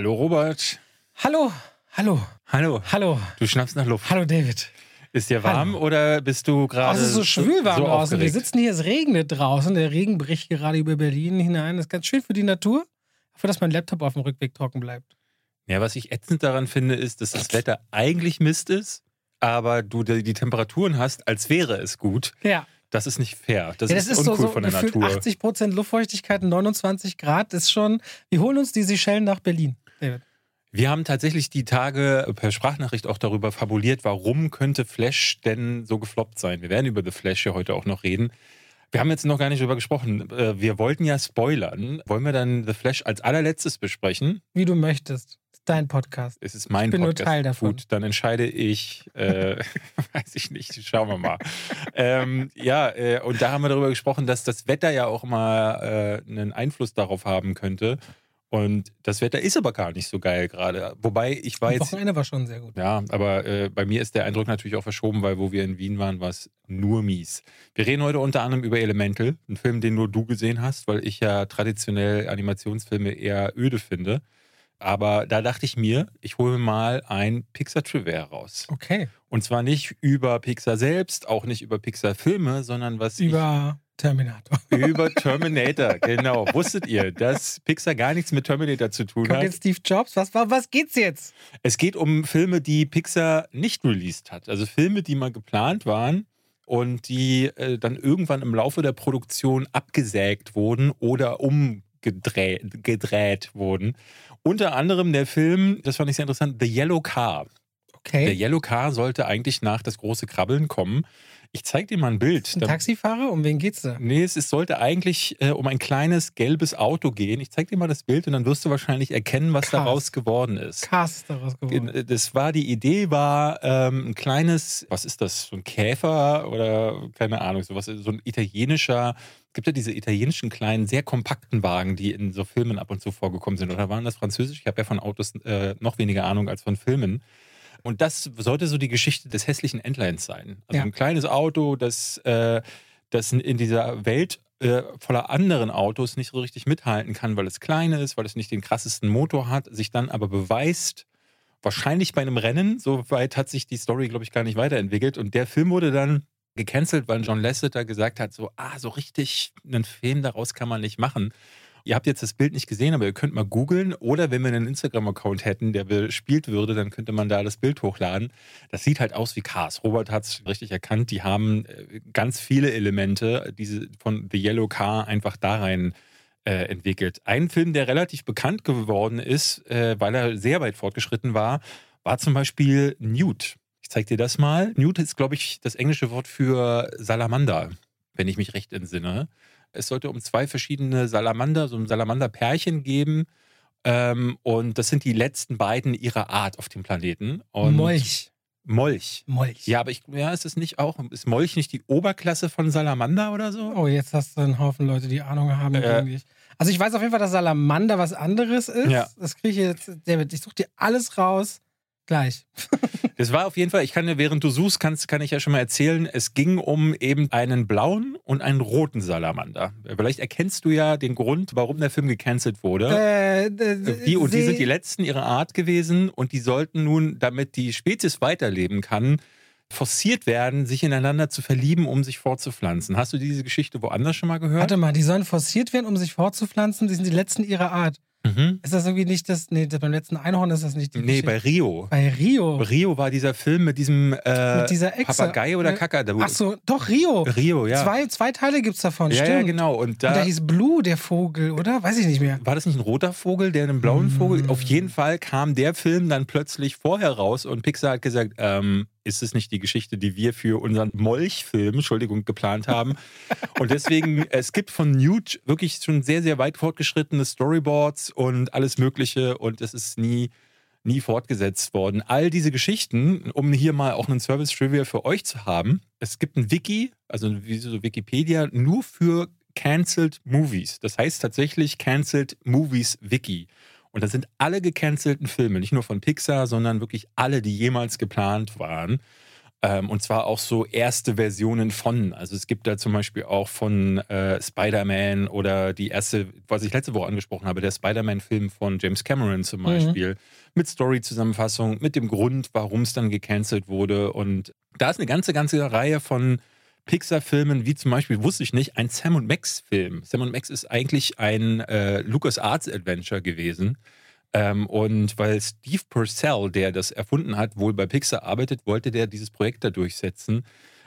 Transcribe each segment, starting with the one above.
Hallo Robert. Hallo, hallo, Hallo. hallo, Du schnappst nach Luft. hallo David. Ist dir warm Hallo. oder bist du Oh, gerade es ist so schwül warm so draußen. Wir aufgeregt? sitzen hier, es regnet draußen. Der Regen bricht gerade über Berlin hinein. Das ist ganz schön für die Natur. Dafür, dass mein Laptop auf dem Rückweg trocken bleibt. Ja, was ich ätzend daran finde, ist, dass das Wetter eigentlich Mist ist, aber du die, Temperaturen hast, als wäre es gut. Ja, Das ist nicht fair. Das, ja das ist, ist, so, uncool so von der Natur. 80 Prozent Luftfeuchtigkeit, 29 Grad. Ist schon, wir holen uns die Seychellen nach Berlin. David. Wir haben tatsächlich die Tage per Sprachnachricht auch darüber fabuliert, warum könnte Flash denn so gefloppt sein. Wir werden über The Flash ja heute auch noch reden. Wir haben jetzt noch gar nicht darüber gesprochen. Äh, Wir wollten ja spoilern. Wollen wir dann The Flash als allerletztes besprechen? Wie du möchtest. Ist dein Podcast. Es ist mein Ich bin nur Podcast. Teil davon. Gut, dann entscheide ich, äh, weiß ich nicht, schauen wir mal. ähm, ja, äh, und da haben wir darüber gesprochen, dass das Wetter ja auch mal äh, einen Einfluss darauf haben könnte. Und das Wetter ist aber gar nicht so geil gerade. Wobei ich war jetzt. Wochenende war schon sehr gut. Ja, aber äh, bei mir ist der Eindruck natürlich auch verschoben, weil wo wir in Wien waren, war es nur mies. Wir reden heute unter anderem über Elemental, einen Film, den nur du gesehen hast, weil ich ja traditionell Animationsfilme eher öde finde. Aber da dachte ich mir, ich hole mal ein Pixar Trivia raus. Okay. Und zwar nicht über Pixar selbst, auch nicht über Pixar-Filme, sondern was Über Terminator. über Terminator. genau. Wusstet ihr, dass Pixar gar nichts mit Terminator zu tun Kommt hat? jetzt Steve Jobs? Was, was, geht's jetzt? Es geht um Filme, die Pixar nicht released hat. Also Filme, die mal geplant waren und die äh, dann irgendwann im Laufe der Produktion abgesägt wurden oder umgedreht gedreht wurden. Unter anderem der Film, das fand ich sehr interessant, The Yellow Car. Der Okay. Yellow Car sollte eigentlich nach das große Krabbeln kommen. Ich zeige dir mal ein Bild. Ein Da- Taxifahrer? Um wen geht's da? Nee, es, es sollte eigentlich äh, um ein kleines gelbes Auto gehen. Ich zeige dir mal das Bild und dann wirst du wahrscheinlich erkennen, was Krass. daraus geworden ist. Cast ist daraus geworden. Das war die Idee, war ähm, ein kleines, was ist das, so ein Käfer oder keine Ahnung, sowas, so ein italienischer, es gibt ja diese italienischen kleinen, sehr kompakten Wagen, die in so Filmen ab und zu vorgekommen sind. Oder waren das französisch? Ich habe ja von Autos äh, noch weniger Ahnung als von Filmen. Und das sollte so die Geschichte des hässlichen Entleins sein. Also Ja. ein kleines Auto, das, äh, das in dieser Welt äh, voller anderen Autos nicht so richtig mithalten kann, weil es klein ist, weil es nicht den krassesten Motor hat, sich dann aber beweist, wahrscheinlich bei einem Rennen, so weit hat sich die Story, glaube ich, gar nicht weiterentwickelt. Und der Film wurde dann gecancelt, weil John Lasseter gesagt hat, so, ah, so richtig einen Film daraus kann man nicht machen. Ihr habt jetzt das Bild nicht gesehen, aber ihr könnt mal googeln oder wenn wir einen Instagram-Account hätten, der bespielt würde, dann könnte man da das Bild hochladen. Das sieht halt aus wie Cars. Robert hat es richtig erkannt. Die haben äh, ganz viele Elemente diese von The Yellow Car einfach da rein äh, entwickelt. Ein Film, der relativ bekannt geworden ist, äh, weil er sehr weit fortgeschritten war, war zum Beispiel Newt. Ich zeig dir das mal. Newt ist, glaube ich, das englische Wort für Salamander, wenn ich mich recht entsinne. Es sollte um zwei verschiedene Salamander, so ein Salamander-Pärchen geben. Ähm, und das sind die letzten beiden ihrer Art auf dem Planeten. Und Molch. Molch. Molch. Ja, aber ich, ja, ist es nicht auch, ist Molch nicht die Oberklasse von Salamander oder so? Oh, jetzt hast du einen Haufen Leute, die Ahnung haben. Äh. eigentlich. Also ich weiß auf jeden Fall, dass Salamander was anderes ist. Ja. Das kriege ich jetzt. David, ich suche dir alles raus. Gleich. Das war auf jeden Fall, ich kann dir, während du suchst, kannst, kann ich ja schon mal erzählen, es ging um eben einen blauen und einen roten Salamander. Vielleicht erkennst du ja den Grund, warum der Film gecancelt wurde. Äh, äh, die, und die sind die letzten ihrer Art gewesen und die sollten nun, damit die Spezies weiterleben kann, forciert werden, sich ineinander zu verlieben, um sich fortzupflanzen. Hast du diese Geschichte woanders schon mal gehört? Warte mal, die sollen forciert werden, um sich fortzupflanzen. Die sind die letzten ihrer Art. Mhm. Ist das irgendwie nicht das. Nee, das beim letzten Einhorn ist das nicht die Nee, bei Geschichte. Rio. bei Rio. Rio war dieser Film mit diesem äh, Mit dieser Echse. Papagei oder Kakadu. Ach so, doch, Rio. Rio, ja. Zwei, zwei Teile gibt es davon, ja, stimmt. ja, genau. Und Und da, da hieß Blue, der Vogel, oder? Weiß ich nicht mehr. war das nicht ein roter Vogel, der einen blauen Mm. Vogel? Auf jeden Fall kam der Film dann plötzlich vorher raus und Pixar hat gesagt, ähm, ist es nicht die Geschichte, die wir für unseren Molch-Film, Entschuldigung, geplant haben? und deswegen, es gibt von Newt wirklich schon sehr, sehr weit fortgeschrittene Storyboards und alles Mögliche und es ist nie nie fortgesetzt worden. All diese Geschichten, um hier mal auch einen Service-Trivia für euch zu haben. Es gibt ein Wiki, also wie so Wikipedia, nur für Cancelled Movies. Das heißt tatsächlich Cancelled Movies Wiki. Und da sind alle gecancelten Filme, nicht nur von Pixar, sondern wirklich alle, die jemals geplant waren. Ähm, und zwar auch so erste Versionen von. Also es gibt da zum Beispiel auch von äh, Spider-Man oder die erste, was ich letzte Woche angesprochen habe, der Spider-Man-Film von James Cameron zum Beispiel, mit Story-Zusammenfassung, mit dem Grund, warum es dann gecancelt wurde. Und da ist eine ganze, ganze Reihe von Pixar-Filmen, wie zum Beispiel, wusste ich nicht, ein Sam und Max-Film. Sam und Max ist eigentlich ein äh, LucasArts-Adventure gewesen. Ähm, und weil Steve Purcell, der das erfunden hat, wohl bei Pixar arbeitet, wollte der dieses Projekt da durchsetzen.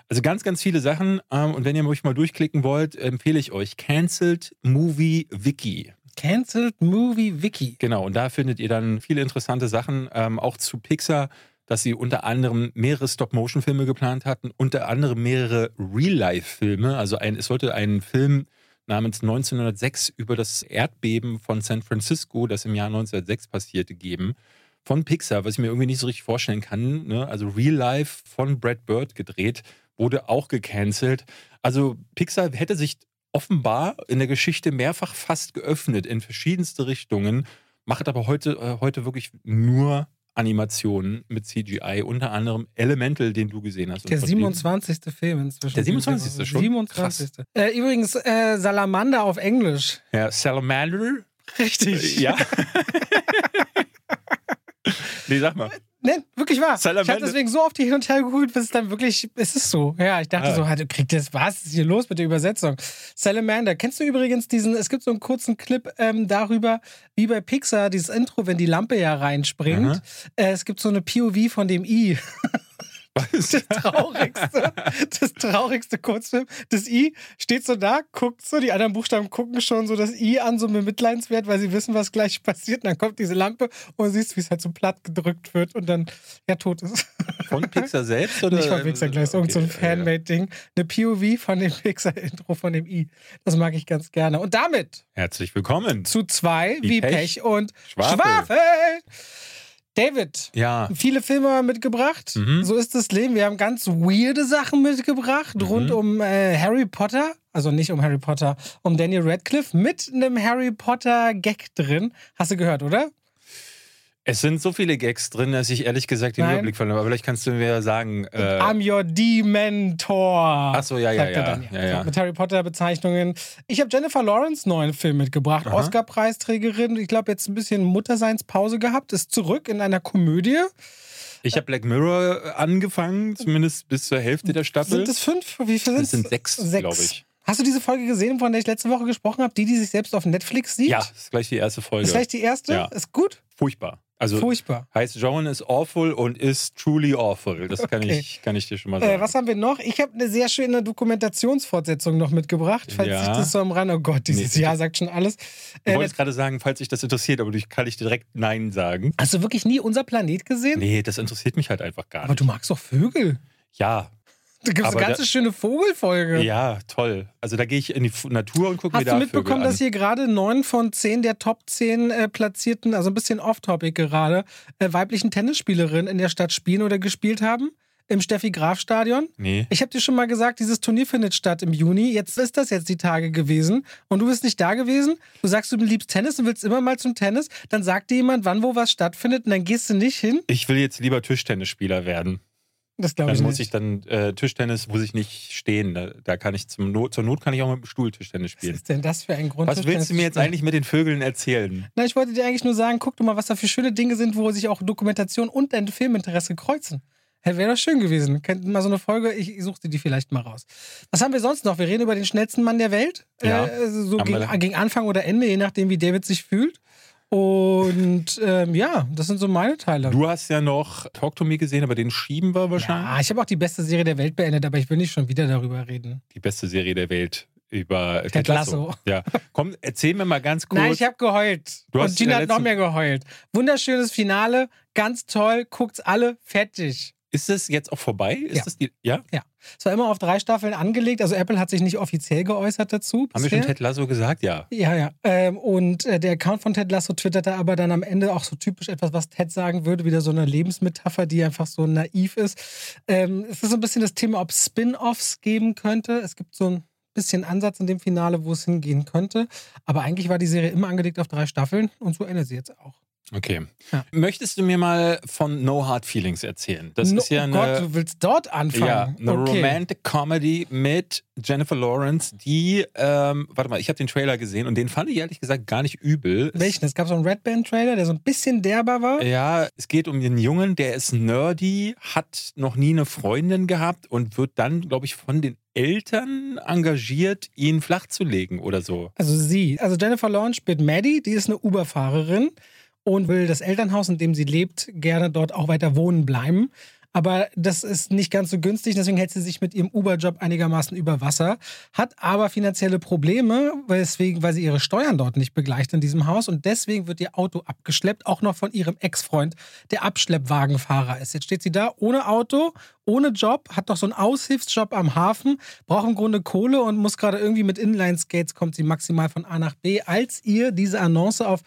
Also ganz, ganz viele Sachen. Ähm, und wenn ihr euch mal durchklicken wollt, empfehle ich euch Cancelled Movie Wiki. Cancelled Movie Wiki. Genau, und da findet ihr dann viele interessante Sachen, ähm, auch zu Pixar, dass sie unter anderem mehrere Stop-Motion-Filme geplant hatten, unter anderem mehrere Real-Life-Filme. Also ein, es sollte einen Film namens 1906 über das Erdbeben von San Francisco, das im Jahr 1906 passierte, geben. Von Pixar, was ich mir irgendwie nicht so richtig vorstellen kann. Ne? Also Real Life von Brad Bird gedreht, wurde auch gecancelt. Also Pixar hätte sich offenbar in der Geschichte mehrfach fast geöffnet in verschiedenste Richtungen, macht aber heute, äh, heute wirklich nur Animationen mit CGI, unter anderem Elemental, den du gesehen hast. Der 27. Film inzwischen. Der 27. schon? 27. Äh, übrigens, äh, Salamander auf Englisch. Ja, Salamander. Richtig. Ja. nee, sag mal. Nee, wirklich wahr. Salamander. Ich habe deswegen so oft hin und her gegoogelt, bis es dann wirklich, es ist so. Ja, ich dachte Ah. so, halt, kriegt das, was ist hier los mit der Übersetzung? Salamander. Kennst du übrigens diesen, es gibt so einen kurzen Clip ähm, darüber, wie bei Pixar, dieses Intro, wenn die Lampe ja reinspringt. Äh, es gibt so eine POV von dem I. Das traurigste, das traurigste Kurzfilm. Das I steht so da, guckt so, die anderen Buchstaben gucken schon so das I an, so bemitleidenswert, weil sie wissen, was gleich passiert. Und dann kommt diese Lampe und siehst, wie es halt so platt gedrückt wird und dann ja tot ist. Von Pixar selbst? Oder? Nicht von Pixar gleich, ist irgend so ein Okay. Fanmade-Ding. Eine POV von dem Pixar-Intro von dem I. Das mag ich ganz gerne. Und damit Herzlich willkommen. zu zwei, wie, Wie Pech, Pech und Schwafel. Schwafel. David, Ja, viele Filme mitgebracht. Mhm. So ist das Leben. Wir haben ganz weirde Sachen mitgebracht Mhm. rund um äh, Harry Potter. Also nicht um Harry Potter, um Daniel Radcliffe mit einem Harry Potter Gag drin. Hast du gehört, oder? Es sind so viele Gags drin, dass ich ehrlich gesagt den Nein. Überblick verloren habe. Aber vielleicht kannst du mir sagen. Äh, I'm your Dementor. Ach so, ja, ja, ja, dann, ja, ja. So, mit Harry Potter Bezeichnungen. Ich habe Jennifer Lawrence neuen Film mitgebracht. Oscar-Preisträgerin. Ich glaube, jetzt ein bisschen Mutterseinspause gehabt. Ist zurück in einer Komödie. ich habe Black Mirror angefangen, zumindest bis zur Hälfte der Staffel. Sind es fünf? Wie viele sind sind sechs, glaube ich. Hast du diese Folge gesehen, von der ich letzte Woche gesprochen habe? Die, die sich selbst auf Netflix sieht? Ja, das ist gleich die erste Folge. Ist gleich die erste? Ja. Ist gut? Furchtbar. Also Furchtbar. heißt Joan ist awful und ist truly awful. Das kann, Okay. ich, kann ich dir schon mal sagen. Äh, was haben wir noch? Ich habe eine sehr schöne Dokumentationsfortsetzung noch mitgebracht, falls Ja. sich das so am Rand. Oh Gott, dieses Nee. Jahr sagt schon alles. Äh, wolltest gerade sagen, falls dich das interessiert, aber ich kann ich direkt Nein sagen. hast du wirklich nie unser Planet gesehen? Nee, das interessiert mich halt einfach gar Aber nicht. du magst doch Vögel. Ja, Da gibt es eine ganze da- schöne Vogelfolge. ja, toll. Also da gehe ich in die Natur und gucke mir Hast da du mitbekommen, Vögel dass hier gerade neun von zehn der Top 10 äh, platzierten, also ein bisschen off-topic gerade, äh, weiblichen Tennisspielerinnen in der Stadt spielen oder gespielt haben? Im Steffi-Graf-Stadion? Nee. Ich habe dir schon mal gesagt, dieses Turnier findet statt im Juni. Jetzt ist das jetzt die Tage gewesen und du bist nicht da gewesen. Du sagst, du liebst Tennis und willst immer mal zum Tennis. Dann sagt dir jemand, wann wo was stattfindet und dann gehst du nicht hin. Ich will jetzt lieber Tischtennisspieler werden. Das glaube Dann ich muss nicht. ich dann äh, Tischtennis muss ich nicht stehen. Da, da kann ich zum Not, zur Not kann ich auch mit dem Stuhl Tischtennis was spielen. ist denn das für ein Grund? Was willst du mir jetzt eigentlich mit den Vögeln erzählen? Na, ich wollte dir eigentlich nur sagen, guck doch mal, was da für schöne Dinge sind, wo sich auch Dokumentation und dein Filminteresse kreuzen. Wäre doch schön gewesen. Könnten mal so eine Folge, ich, dir die vielleicht mal raus. Was haben wir sonst noch? Wir reden über den schnellsten Mann der Welt. Ja. Äh, so gegen, gegen Anfang oder Ende, je nachdem, wie David sich fühlt. Und ähm, ja, das sind so meine Teile. Du hast ja noch Talk to Me gesehen, aber den schieben wir wahrscheinlich. ja, ich habe auch die beste Serie der Welt beendet, aber ich will nicht schon wieder darüber reden. Die beste Serie der Welt über Ted, Ted Lasso. Lasso. Ja, komm, erzähl mir mal ganz kurz. Nein, ich habe geheult. Du hast Und Gina in hat noch mehr geheult. Wunderschönes Finale, ganz toll, guckt's alle, fertig. Ist es jetzt auch vorbei? Ist Ja. das die, ja? Es war immer auf drei Staffeln angelegt. Also Apple hat sich nicht offiziell geäußert dazu. Haben wir bisher. schon Ted Lasso gesagt? Ja. Ja, ja. Ähm, und äh, der Account von Ted Lasso twitterte aber dann am Ende auch so typisch etwas, was Ted sagen würde, wieder so eine Lebensmetapher, die einfach so naiv ist. Ähm, es ist so ein bisschen das Thema, ob Spin-offs geben könnte. Es gibt so ein bisschen Ansatz in dem Finale, wo es hingehen könnte. Aber eigentlich war die Serie immer angelegt auf drei Staffeln und so endet sie jetzt auch. Okay. Ja. Möchtest du mir mal von No Hard Feelings erzählen? Das no, ist ja oh eine, Gott, du willst dort anfangen. ja, eine okay. Romantic Comedy mit Jennifer Lawrence, die, ähm, warte mal, ich habe den Trailer gesehen und den fand ich ehrlich gesagt gar nicht übel. Welchen? Es gab so einen Red Band Trailer, der so ein bisschen derber war. Ja, es geht um den Jungen, der ist nerdy, hat noch nie eine Freundin gehabt und wird dann, glaube ich, von den Eltern engagiert, ihn flach zu legen oder so. Also sie. Also Jennifer Lawrence spielt Maddie, die ist eine Uber-Fahrerin und will das Elternhaus, in dem sie lebt, gerne dort auch weiter wohnen bleiben. Aber das ist nicht ganz so günstig, deswegen hält sie sich mit ihrem Uber-Job einigermaßen über Wasser, hat aber finanzielle Probleme, weswegen, weil sie ihre Steuern dort nicht begleicht in diesem Haus und deswegen wird ihr Auto abgeschleppt, auch noch von ihrem Ex-Freund, der Abschleppwagenfahrer ist. Jetzt steht sie da ohne Auto, ohne Job, hat doch so einen Aushilfsjob am Hafen, braucht im Grunde Kohle und muss gerade irgendwie mit Inline-Skates, kommt sie maximal von A nach B, als ihr diese Annonce auf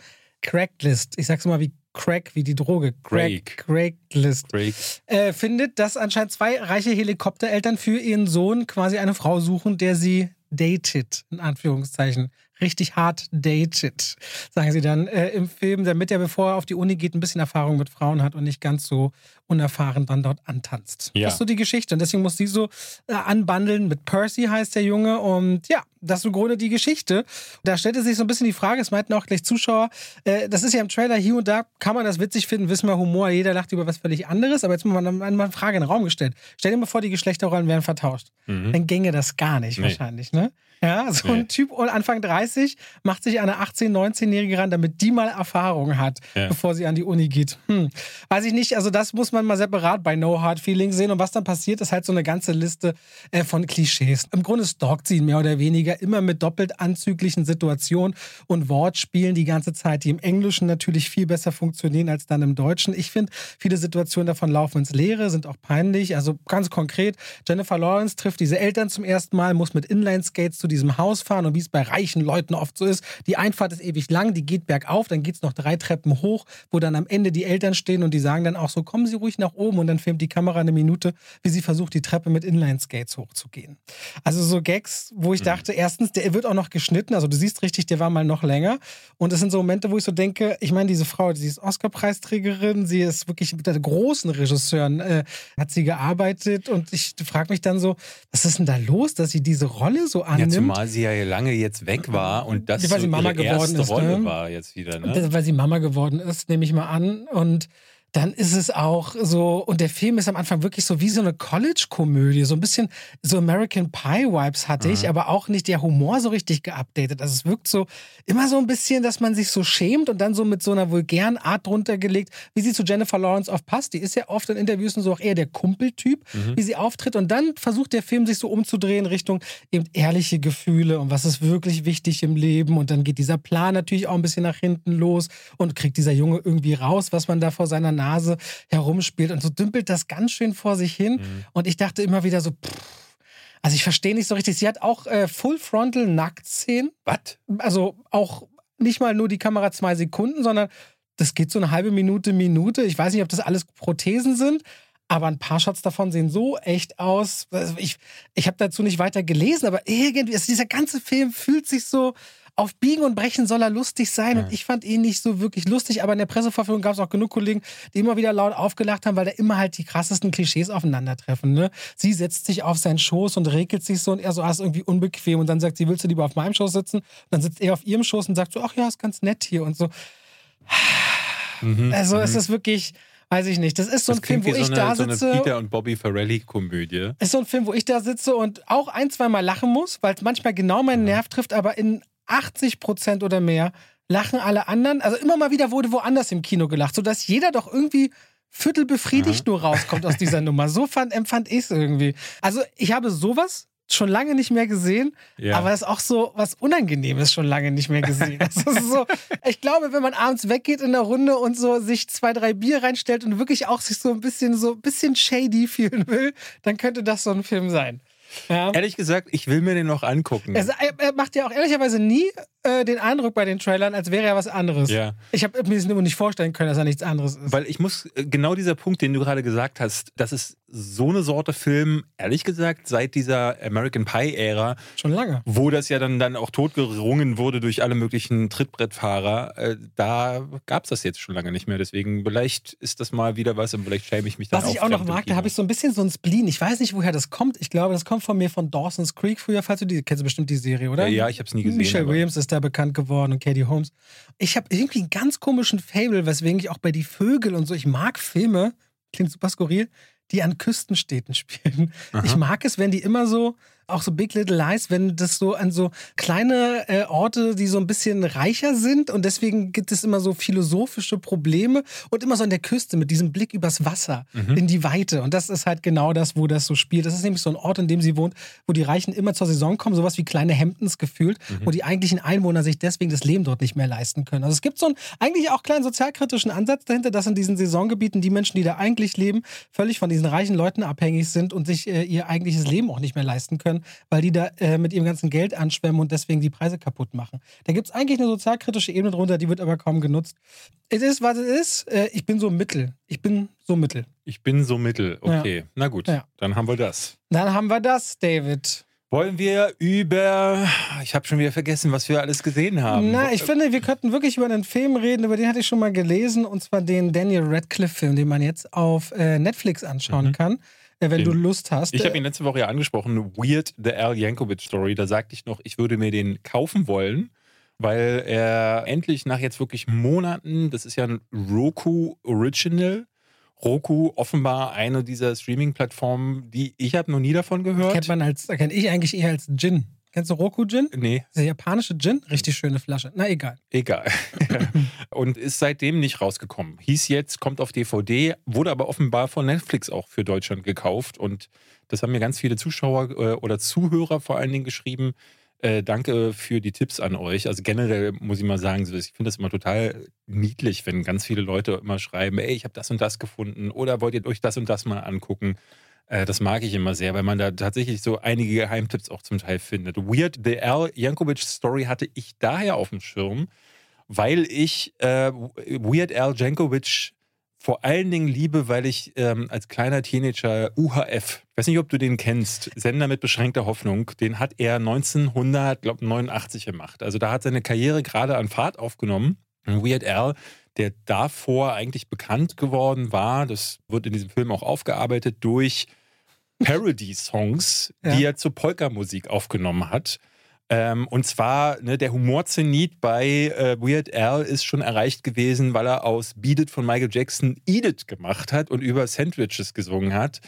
Cracklist, ich sag's mal wie Crack, wie die Droge, Crack, Cracklist, Drake. äh, findet, dass anscheinend zwei reiche Helikoptereltern für ihren Sohn quasi eine Frau suchen, der sie datet, in Anführungszeichen. Richtig hart datet, sagen sie dann äh, im Film, damit er, bevor er auf die Uni geht, ein bisschen Erfahrung mit Frauen hat und nicht ganz so unerfahren dann dort antanzt. Ja. Das ist so die Geschichte. Und deswegen muss sie so äh, anbandeln mit Percy, heißt der Junge. Und ja, das ist im Grunde die Geschichte. Da stellte sich so ein bisschen die Frage, es meinten auch gleich Zuschauer, äh, das ist ja im Trailer hier und da, kann man das witzig finden, wissen wir Humor, jeder lacht über was völlig anderes. Aber jetzt mal eine, eine Frage in den Raum gestellt. Stell dir mal vor, die Geschlechterrollen wären vertauscht. Mhm. Dann gänge das gar nicht Nee. wahrscheinlich, ne? Ja, so Nee. ein Typ Anfang 30 macht sich eine 18-, 19-Jährige ran, damit die mal Erfahrung hat, Ja. bevor sie an die Uni geht. Hm. Weiß ich nicht, also das muss man mal separat bei No Hard Feelings sehen. Und was dann passiert, ist halt so eine ganze Liste äh, von Klischees. Im Grunde stalkt sie ihn mehr oder weniger immer mit doppelt anzüglichen Situationen und Wortspielen die ganze Zeit, die im Englischen natürlich viel besser funktionieren als dann im Deutschen. Ich finde, viele Situationen davon laufen ins Leere, sind auch peinlich. Also ganz konkret, Jennifer Lawrence trifft diese Eltern zum ersten Mal, muss mit Inline-Skates zu diesem Haus fahren und wie es bei reichen Leuten oft so ist, die Einfahrt ist ewig lang, die geht bergauf, dann geht es noch drei Treppen hoch, wo dann am Ende die Eltern stehen und die sagen dann auch so, kommen Sie ruhig nach oben und dann filmt die Kamera eine Minute, wie sie versucht, die Treppe mit Inline-Skates hochzugehen. Also so Gags, wo ich dachte, erstens, der wird auch noch geschnitten, also du siehst richtig, der war mal noch länger. Und das sind so Momente, wo ich so denke, ich meine, diese Frau, sie ist Oscar-Preisträgerin, sie ist wirklich mit der großen Regisseuren, äh, hat sie gearbeitet und ich frage mich dann so, was ist denn da los, dass sie diese Rolle so Ja, annimmt? zumal sie ja lange jetzt weg war und das Weil sie so Mama ihre geworden erste ist, Rolle ne? war jetzt wieder, ne? Das- Weil sie Mama geworden ist, nehme ich mal an. Und dann ist es auch so, und der Film ist am Anfang wirklich so wie so eine College-Komödie, so ein bisschen so American Pie-Vibes hatte ich, aber auch nicht der Humor so richtig geupdatet. Also es wirkt so immer so ein bisschen, dass man sich so schämt und dann so mit so einer vulgären Art drunter gelegt, wie sie zu Jennifer Lawrence oft passt. Die ist ja oft in Interviews und so auch eher der Kumpeltyp, wie sie auftritt. Und dann versucht der Film sich so umzudrehen Richtung eben ehrliche Gefühle und was ist wirklich wichtig im Leben. Und dann geht dieser Plan natürlich auch ein bisschen nach hinten los und kriegt dieser Junge irgendwie raus, was man da vor seiner Nase herumspielt. Und so dümpelt das ganz schön vor sich hin. Und ich dachte immer wieder so, pff, also ich verstehe nicht so richtig. Sie hat auch äh, Full Frontal Nacktszenen. Was? Also auch nicht mal nur die Kamera zwei Sekunden, sondern das geht so eine halbe Minute, Minute. Ich weiß nicht, ob das alles Prothesen sind. Aber ein paar Shots davon sehen so echt aus. Also ich ich habe dazu nicht weiter gelesen, aber irgendwie, also dieser ganze Film fühlt sich so auf Biegen und Brechen soll er lustig sein. Und ich fand ihn nicht so wirklich lustig. Aber in der Presseverführung gab es auch genug Kollegen, die immer wieder laut aufgelacht haben, weil da immer halt die krassesten Klischees aufeinandertreffen. Ne? Sie setzt sich auf seinen Schoß und regelt sich so und er so, ah, ist irgendwie unbequem. Und dann sagt sie, willst du lieber auf meinem Schoß sitzen? Und dann sitzt er auf ihrem Schoß und sagt so, ach ja, ist ganz nett hier und so. Mhm. Also es ist wirklich, weiß ich nicht. Das ist so ein Das Film, klingt wo ich so da eine, so sitze. eine Peter und Bobby Farrelly-Komödie. ist so ein Film, wo ich da sitze und auch ein, zweimal lachen muss, weil es manchmal genau meinen Nerv trifft, aber in 80 Prozent oder mehr lachen alle anderen. Also immer mal wieder wurde woanders im Kino gelacht, sodass jeder doch irgendwie viertelbefriedigt nur rauskommt aus dieser Nummer. So fand, empfand ich es irgendwie. Also ich habe sowas schon lange nicht mehr gesehen, Ja. aber es ist auch so was Unangenehmes schon lange nicht mehr gesehen. Das ist so, ich glaube, wenn man abends weggeht in der Runde und so sich zwei, drei Bier reinstellt und wirklich auch sich so ein bisschen so ein bisschen shady fühlen will, dann könnte das so ein Film sein. Ja. Ehrlich gesagt, ich will mir den noch angucken. Er, er macht ja auch ehrlicherweise nie äh, den Eindruck bei den Trailern, als wäre er was anderes. Ja. Ich habe mir das nur nicht vorstellen können, dass er nichts anderes ist. Weil ich muss, äh, genau dieser Punkt, den du gerade gesagt hast, dass es so eine Sorte Film, ehrlich gesagt, seit dieser American Pie-Ära, Schon lange. wo das ja dann, dann auch totgerungen wurde durch alle möglichen Trittbrettfahrer, äh, da gab es das jetzt schon lange nicht mehr. Deswegen, vielleicht ist das mal wieder was und vielleicht schäme ich mich dann Was ich auch noch mag, da habe ich so ein bisschen so ein Spleen. Ich weiß nicht, woher das kommt. Ich glaube, das kommt von mir von Dawson's Creek früher, falls du die, kennst du bestimmt die Serie, oder? Ja, ja ich habe es nie gesehen. Michelle Williams ist da bekannt geworden und Katie Holmes. Ich habe irgendwie einen ganz komischen Fable, weswegen ich auch bei Die Vögel und so, ich mag Filme, klingt super skurril, die an Küstenstädten spielen. Aha. Ich mag es, wenn die immer so, auch so Big Little Lies, wenn das so an so kleine äh, Orte, die so ein bisschen reicher sind und deswegen gibt es immer so philosophische Probleme und immer so an der Küste mit diesem Blick übers Wasser Mhm. in die Weite. Und das ist halt genau das, wo das so spielt. Das ist nämlich so ein Ort, in dem sie wohnt, wo die Reichen immer zur Saison kommen, sowas wie kleine Hemdens gefühlt, Mhm. wo die eigentlichen Einwohner sich deswegen das Leben dort nicht mehr leisten können. Also es gibt so einen eigentlich auch kleinen sozialkritischen Ansatz dahinter, dass in diesen Saisongebieten die Menschen, die da eigentlich leben, völlig von diesen reichen Leuten abhängig sind und sich äh, ihr eigentliches Leben auch nicht mehr leisten können, weil die da äh, mit ihrem ganzen Geld anschwemmen und deswegen die Preise kaputt machen. Da gibt es eigentlich eine sozialkritische Ebene drunter, die wird aber kaum genutzt. Es ist, was es ist. Äh, ich bin so mittel. Ich bin so mittel. Ich bin so mittel. Okay, na gut, Ja. dann haben wir das. Dann haben wir das, David. Wollen wir über. Ich habe schon wieder vergessen, was wir alles gesehen haben. Na, ich finde, wir könnten wirklich über einen Film reden, über den hatte ich schon mal gelesen, und zwar den Daniel Radcliffe-Film, den man jetzt auf äh, Netflix anschauen Mhm. kann, wenn Den- du Lust hast. Ich habe Äh, ihn letzte Woche ja angesprochen, Weird the Al Yankovic Story. Da sagte ich noch, ich würde mir den kaufen wollen, weil er endlich nach jetzt wirklich Monaten, das ist ja ein Roku Original, Roku offenbar eine dieser Streaming-Plattformen, die ich habe noch nie davon gehört. kennt man als, kenne ich eigentlich eher als Gin. Kennst du Roku Gin? nee, Der japanische Gin? Richtig schöne Flasche. Na egal. egal. Und ist seitdem nicht rausgekommen. Hieß jetzt, kommt auf DVD, wurde aber offenbar von Netflix auch für Deutschland gekauft. Und das haben mir ganz viele Zuschauer äh, oder Zuhörer vor allen Dingen geschrieben. Äh, danke für die Tipps an euch. Also generell muss ich mal sagen, ich finde das immer total niedlich, wenn ganz viele Leute immer schreiben, ey, ich habe das und das gefunden oder wollt ihr euch das und das mal angucken. Äh, das mag ich immer sehr, weil man da tatsächlich so einige Geheimtipps auch zum Teil findet. Weird, The Al Yankovic Story hatte ich daher auf dem Schirm, weil ich äh, Weird Al Jankovic vor allen Dingen liebe, weil ich ähm, als kleiner Teenager UHF, ich weiß nicht, ob du den kennst, Sender mit beschränkter Hoffnung, den hat er 1989 gemacht. Also da hat seine Karriere gerade an Fahrt aufgenommen. Weird Al, der davor eigentlich bekannt geworden war, das wird in diesem Film auch aufgearbeitet durch Parody-Songs, Ja. die er zur Polka-Musik aufgenommen hat. Ähm, und zwar, ne, der Humorzenit bei äh, Weird Al ist schon erreicht gewesen, weil er aus Beat It von Michael Jackson Eat It gemacht hat und über Sandwiches gesungen hat.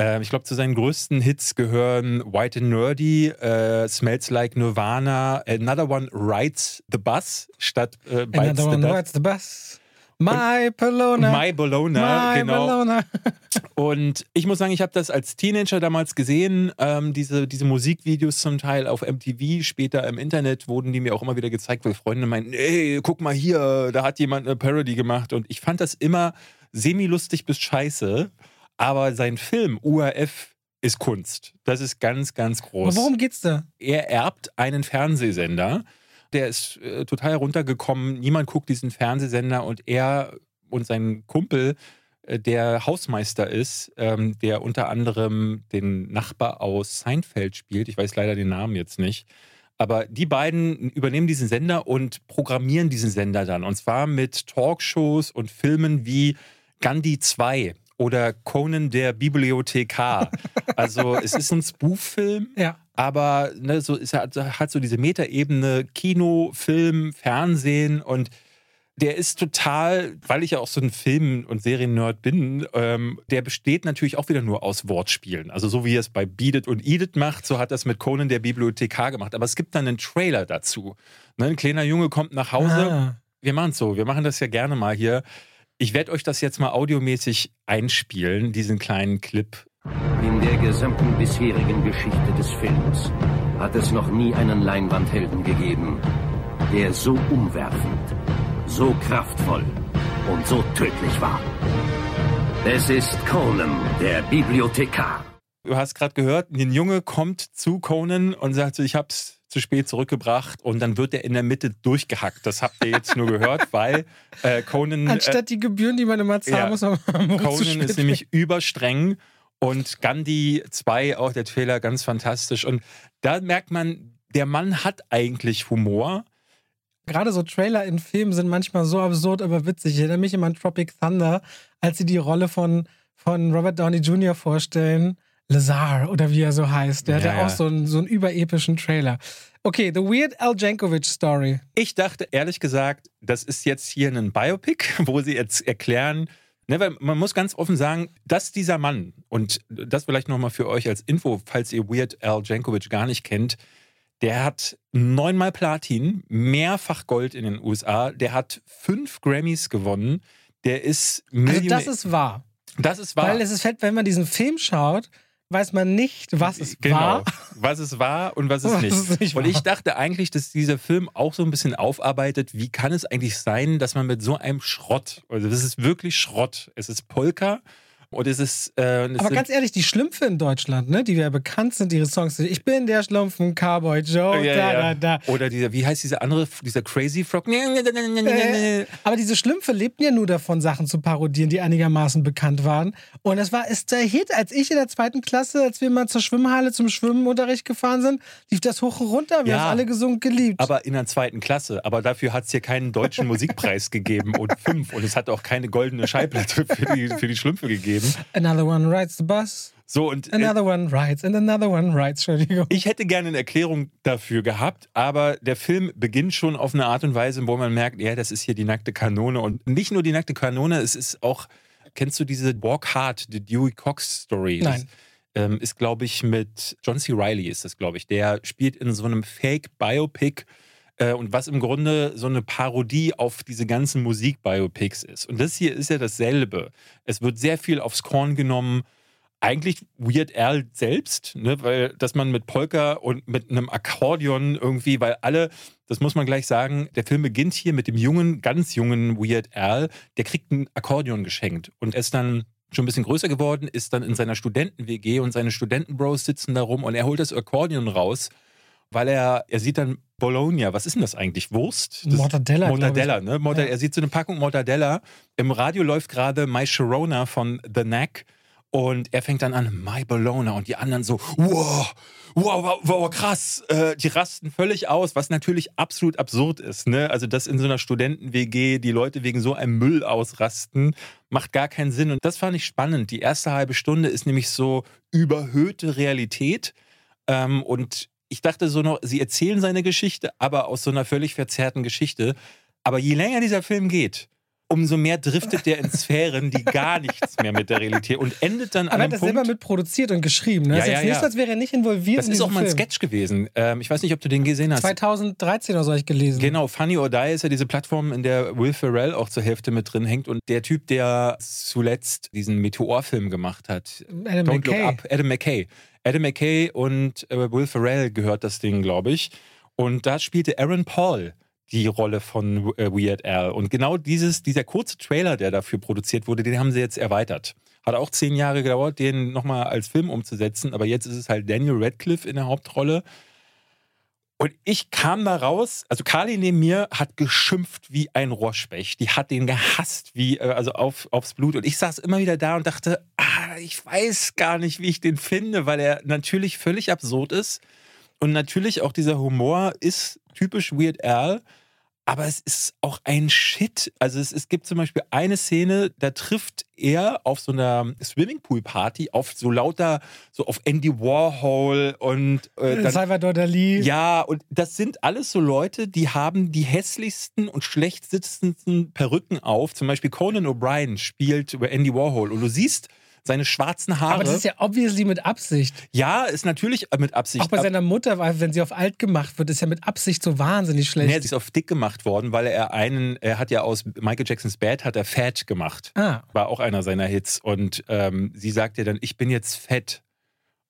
Ähm, ich glaube, zu seinen größten Hits gehören White and Nerdy, äh, Smells Like Nirvana, Another One Rides the Bus statt äh, Bites Another the one Dust. rides the bus. My Bologna. My Bologna, My genau. Bologna. Und ich muss sagen, ich habe das als Teenager damals gesehen, ähm, diese, diese Musikvideos zum Teil auf MTV, später im Internet wurden die mir auch immer wieder gezeigt, weil Freunde meinten, ey, guck mal hier, da hat jemand eine Parody gemacht. Und ich fand das immer semi-lustig bis scheiße. Aber sein Film, URF, ist Kunst. Das ist ganz, ganz groß Aber worum geht's da? er erbt einen Fernsehsender. Der ist äh, total runtergekommen. Niemand guckt diesen Fernsehsender und er und sein Kumpel, äh, der Hausmeister ist, ähm, der unter anderem den Nachbar aus Seinfeld spielt. Ich weiß leider den Namen jetzt nicht. Aber die beiden übernehmen diesen Sender und programmieren diesen Sender dann. Und zwar mit Talkshows und Filmen wie Gandhi 2 oder Conan der Bibliothekar. Also es ist ein Spoof-Film, Ja. aber ne, so ist er hat so diese Metaebene Kino, Film, Fernsehen und der ist total, weil ich ja auch so ein Film- und Serien-Nerd bin, ähm, der besteht natürlich auch wieder nur aus Wortspielen. Also so wie er es bei Beat It und It macht, so hat er es mit Conan der Bibliothekar gemacht. Aber es gibt dann einen Trailer dazu. Ne, ein kleiner Junge kommt nach Hause. Ah. Wir machen es so, wir machen das ja gerne mal hier. Ich werde euch das jetzt mal audiomäßig einspielen, diesen kleinen Clip. In der gesamten bisherigen Geschichte des Films hat es noch nie einen Leinwandhelden gegeben, der so umwerfend, so kraftvoll und so tödlich war. Es ist Conan, der Bibliothekar. Du hast gerade gehört, ein Junge kommt zu Conan und sagt so, ich hab's zu spät zurückgebracht und dann wird er in der Mitte durchgehackt. Das habt ihr jetzt nur gehört, weil äh, Conan, äh, Anstatt die Gebühren, die man immer zahlen ja. muss, zu Conan ist nämlich überstreng Und Gandhi 2, auch der Trailer, ganz fantastisch. Und da merkt man, der Mann hat eigentlich Humor. Gerade so Trailer in Filmen sind manchmal so absurd, aber witzig. Ich erinnere mich immer an Tropic Thunder, als sie die Rolle von, von Robert Downey Jr. vorstellen. Lazar oder wie er so heißt. Der Ja, hatte ja. auch so einen, so einen überepischen Trailer. Okay, The Weird Al Jankovic Story. Ich dachte ehrlich gesagt, das ist jetzt hier ein Biopic, wo sie jetzt erklären, ne, weil man muss ganz offen sagen, dass dieser Mann, und das vielleicht nochmal für euch als Info, falls ihr Weird Al Jankovic gar nicht kennt, der hat neunmal Platin, mehrfach Gold in den USA, der hat fünf Grammys gewonnen, der ist Also Millionär. das ist wahr. das ist wahr. Weil es ist fett, wenn man diesen Film schaut, weiß man nicht, was es genau, war. was es war und was es Was nicht. es nicht und ich dachte eigentlich, dass dieser Film auch so ein bisschen aufarbeitet, wie kann es eigentlich sein, dass man mit so einem Schrott, also das ist wirklich Schrott, es ist Polka und es ist... Äh, es Aber ganz ehrlich, die Schlümpfe in Deutschland, ne, die ja bekannt sind, ihre Songs, ich bin der Schlumpfen, Cowboy Joe, ja, da, ja. da, da. Oder dieser, wie heißt dieser andere, dieser Crazy Frog? Äh, aber diese Schlümpfe lebten ja nur davon, Sachen zu parodieren, die einigermaßen bekannt waren. Und es war ist der Hit, als ich in der zweiten Klasse, als wir mal zur Schwimmhalle zum Schwimmenunterricht gefahren sind, lief das hoch und runter. Wir Ja. haben alle gesungen, geliebt. aber in der zweiten Klasse. Aber dafür hat es hier keinen deutschen Musikpreis gegeben und fünf. Und es hat auch keine goldene Schallplatte für die, für die Schlümpfe gegeben. Another one rides the bus, So, und äh, another one rides, and another one rides. Entschuldigung. Ich hätte gerne eine Erklärung dafür gehabt, aber der Film beginnt schon auf eine Art und Weise, wo man merkt, ja, das ist hier die nackte Kanone. Und nicht nur die nackte Kanone, es ist auch, kennst du diese Walk Hard, die Dewey Cox Story? Nein. Das, ähm, ist, glaube ich, mit John C. Reilly ist das, glaube ich. Der spielt in so einem Fake-Biopic äh, und was im Grunde so eine Parodie auf diese ganzen Musik-Biopics ist. Und das hier ist ja dasselbe. Es wird sehr viel aufs Korn genommen, eigentlich Weird Al selbst, ne, weil dass man mit Polka und mit einem Akkordeon irgendwie, weil alle, das muss man gleich sagen, der Film beginnt hier mit dem jungen, ganz jungen Weird Al, der kriegt ein Akkordeon geschenkt und ist dann schon ein bisschen größer geworden, ist dann in seiner Studenten-WG und seine Studentenbros sitzen da rum und er holt das Akkordeon raus, weil er, er sieht dann Bologna, was ist denn das eigentlich? Wurst? Das, Mortadella. Mortadella, ne? Morta Ja. Er sieht so eine Packung Mortadella. Im Radio läuft gerade My Sharona von The Knack. Und er fängt dann an, My Bologna. Und die anderen so, wow, wow, wow, wow krass. Äh, die rasten völlig aus, was natürlich absolut absurd ist. Ne? Also, dass in so einer Studenten-WG die Leute wegen so einem Müll ausrasten, macht gar keinen Sinn. Und das fand ich spannend. Die erste halbe Stunde ist nämlich so überhöhte Realität. Ähm, und ich dachte so noch, sie erzählen seine Geschichte, aber aus so einer völlig verzerrten Geschichte. Aber je länger dieser Film geht, umso mehr driftet der in Sphären, die gar nichts mehr mit der Realität und endet dann Aber an er einem hat das Punkt. selber mit produziert und geschrieben. Ne? Ja, das ist ja, jetzt nicht ja. als wäre er nicht involviert das in ist auch mal ein. Sketch gewesen. Ähm, ich weiß nicht, ob du den gesehen hast. 2013 oder so habe ich gelesen. Genau, Funny or Die ist ja diese Plattform, in der Will Ferrell auch zur Hälfte mit drin hängt. Und der Typ, der zuletzt diesen Meteorfilm gemacht hat, Adam Don't McKay. Look Up, Adam McKay. Adam McKay und äh, Will Ferrell gehört das Ding, glaube ich. Und da spielte Aaron Paul die Rolle von äh, Weird Al. Und genau dieses, dieser kurze Trailer, der dafür produziert wurde, den haben sie jetzt erweitert. Hat auch zehn Jahre gedauert, den nochmal als Film umzusetzen. Aber jetzt ist es halt Daniel Radcliffe in der Hauptrolle. Und ich kam da raus, also Carly neben mir hat geschimpft wie ein Rohrspecht. Die hat den gehasst, wie, äh, also auf, aufs Blut. Und ich saß immer wieder da und dachte, ah, ich weiß gar nicht, wie ich den finde, weil er natürlich völlig absurd ist. Und natürlich auch dieser Humor ist typisch Weird Al. Aber es ist auch ein Shit. Also es, es gibt zum Beispiel eine Szene, da trifft er auf so einer Swimmingpool-Party auf so lauter, so auf Andy Warhol und äh, dann, Salvador Dali. ja, und das sind alles so Leute, die haben die hässlichsten und schlecht sitzendsten Perücken auf. Zum Beispiel Conan O'Brien spielt über Andy Warhol und du siehst seine schwarzen Haare. Aber das ist ja obviously mit Absicht. ja, ist natürlich mit Absicht. Auch bei seiner Mutter, wenn sie auf alt gemacht wird, ist ja mit Absicht so wahnsinnig schlecht. Nee, sie ist auf dick gemacht worden, weil er einen, er hat ja aus Michael Jacksons Bad hat er Fat gemacht. ah, War auch einer seiner Hits. Und ähm, sie sagt ja dann, ich bin jetzt fett.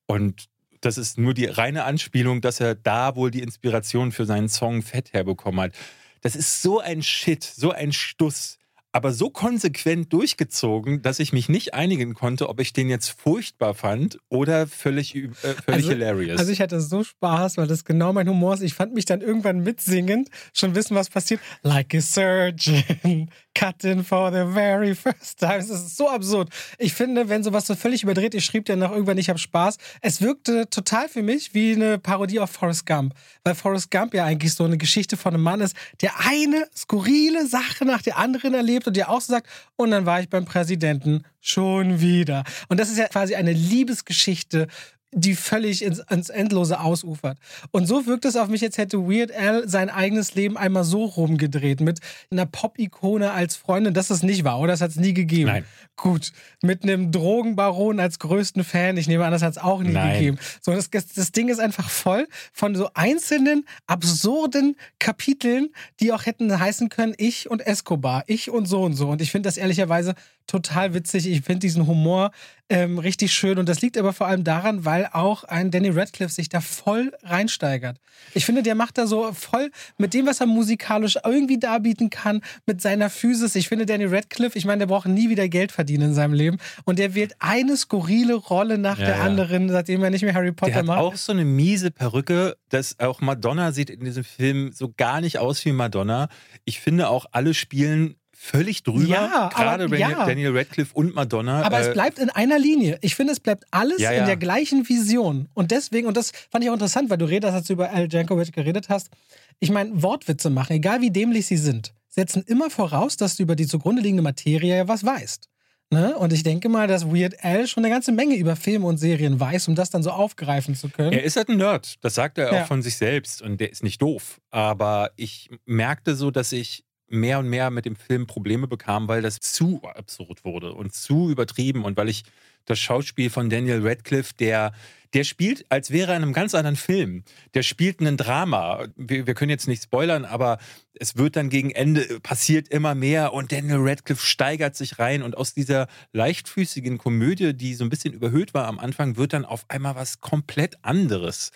Und das ist nur die reine Anspielung, dass er da wohl die Inspiration für seinen Song Fett herbekommen hat. Das ist so ein Shit, so ein Stuss. Aber so konsequent durchgezogen, dass ich mich nicht einigen konnte, ob ich den jetzt furchtbar fand oder völlig, äh, völlig Also- hilarious. also ich hatte so Spaß, weil das genau mein Humor ist. Ich fand mich dann irgendwann mitsingend schon wissen, was passiert. Like a surgeon, cut in for the very first time. Es ist so absurd. Ich finde, wenn sowas so völlig überdreht, ich schrieb dann noch irgendwann, ich habe Spaß. Es wirkte total für mich wie eine Parodie auf Forrest Gump. Weil Forrest Gump ja eigentlich so eine Geschichte von einem Mann ist, der eine skurrile Sache nach der anderen erlebt und der auch so sagt, und dann war ich beim Präsidenten schon wieder. Und das ist ja quasi eine Liebesgeschichte die völlig ins, ins, Endlose ausufert. Und so wirkt es auf mich, als hätte Weird Al sein eigenes Leben einmal so rumgedreht mit einer Pop-Ikone als Freundin. Das ist nicht wahr, oder? Das hat es nie gegeben. Nein. Gut. Mit einem Drogenbaron als größten Fan. Ich nehme an, das hat es auch nie Nein. gegeben. So, das, das Ding ist einfach voll von so einzelnen, absurden Kapiteln, die auch hätten heißen können, ich und Escobar, ich und so und so. Und ich finde das ehrlicherweise total witzig. Ich finde diesen Humor ähm, richtig schön. Und das liegt aber vor allem daran, weil auch ein Danny Radcliffe sich da voll reinsteigert. Ich finde, der macht da so voll mit dem, was er musikalisch irgendwie darbieten kann, mit seiner Physis. Ich finde, Danny Radcliffe, ich meine, der braucht nie wieder Geld verdienen in seinem Leben. Und der wählt eine skurrile Rolle nach Ja, der ja. anderen, seitdem er nicht mehr Harry Potter Der hat macht. auch so eine miese Perücke, dass auch Madonna sieht in diesem Film so gar nicht aus wie Madonna. Ich finde auch, alle spielen völlig drüber. Ja, Gerade aber- Daniel, ja. Daniel Radcliffe und Madonna. Aber äh, es bleibt in einer Linie. Ich finde, es bleibt alles Ja, in der gleichen Vision. Und deswegen, und das fand ich auch interessant, weil du redest, als du über Al Jankovic geredet hast. Ich meine, Wortwitze machen, egal wie dämlich sie sind, setzen immer voraus, dass du über die zugrunde liegende Materie ja was weißt. Ne? Und ich denke mal, dass Weird Al schon eine ganze Menge über Filme und Serien weiß, um das dann so aufgreifen zu können. Er ist halt ein Nerd, das sagt er Ja. auch von sich selbst und der ist nicht doof. Aber ich merkte so, dass ich mehr und mehr mit dem Film Probleme bekam, weil das zu absurd wurde und zu übertrieben und weil ich das Schauspiel von Daniel Radcliffe, der, der spielt, als wäre er in einem ganz anderen Film. Der spielt ein Drama. Wir, wir können jetzt nicht spoilern, aber es wird dann gegen Ende passiert immer mehr und Daniel Radcliffe steigert sich rein und aus dieser leichtfüßigen Komödie, die so ein bisschen überhöht war am Anfang, wird dann auf einmal was komplett anderes.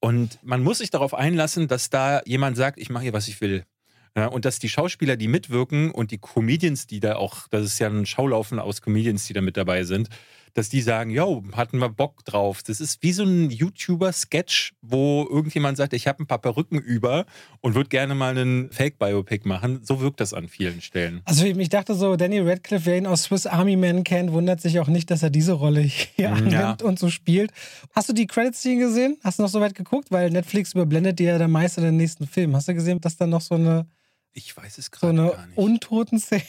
Und man muss sich darauf einlassen, dass da jemand sagt, ich mache hier, was ich will. Ja, und dass die Schauspieler, die mitwirken und die Comedians, die da auch, das ist ja ein Schaulaufen aus Comedians, die da mit dabei sind, dass die sagen, yo, hatten wir Bock drauf. Das ist wie so ein YouTuber-Sketch, wo irgendjemand sagt, ich habe ein paar Perücken über und würde gerne mal einen Fake-Biopic machen. So wirkt das an vielen Stellen. Also ich dachte so, Danny Radcliffe, wer ihn aus Swiss Army Man kennt, wundert sich auch nicht, dass er diese Rolle hier Ja. annimmt und so spielt. Hast du die Credits-Scene gesehen? Hast du noch so weit geguckt? Weil Netflix überblendet dir ja der meiste den nächsten Film. Hast du gesehen, dass da noch so eine, Ich weiß es so gerade eine gar nicht. Untoten-Szene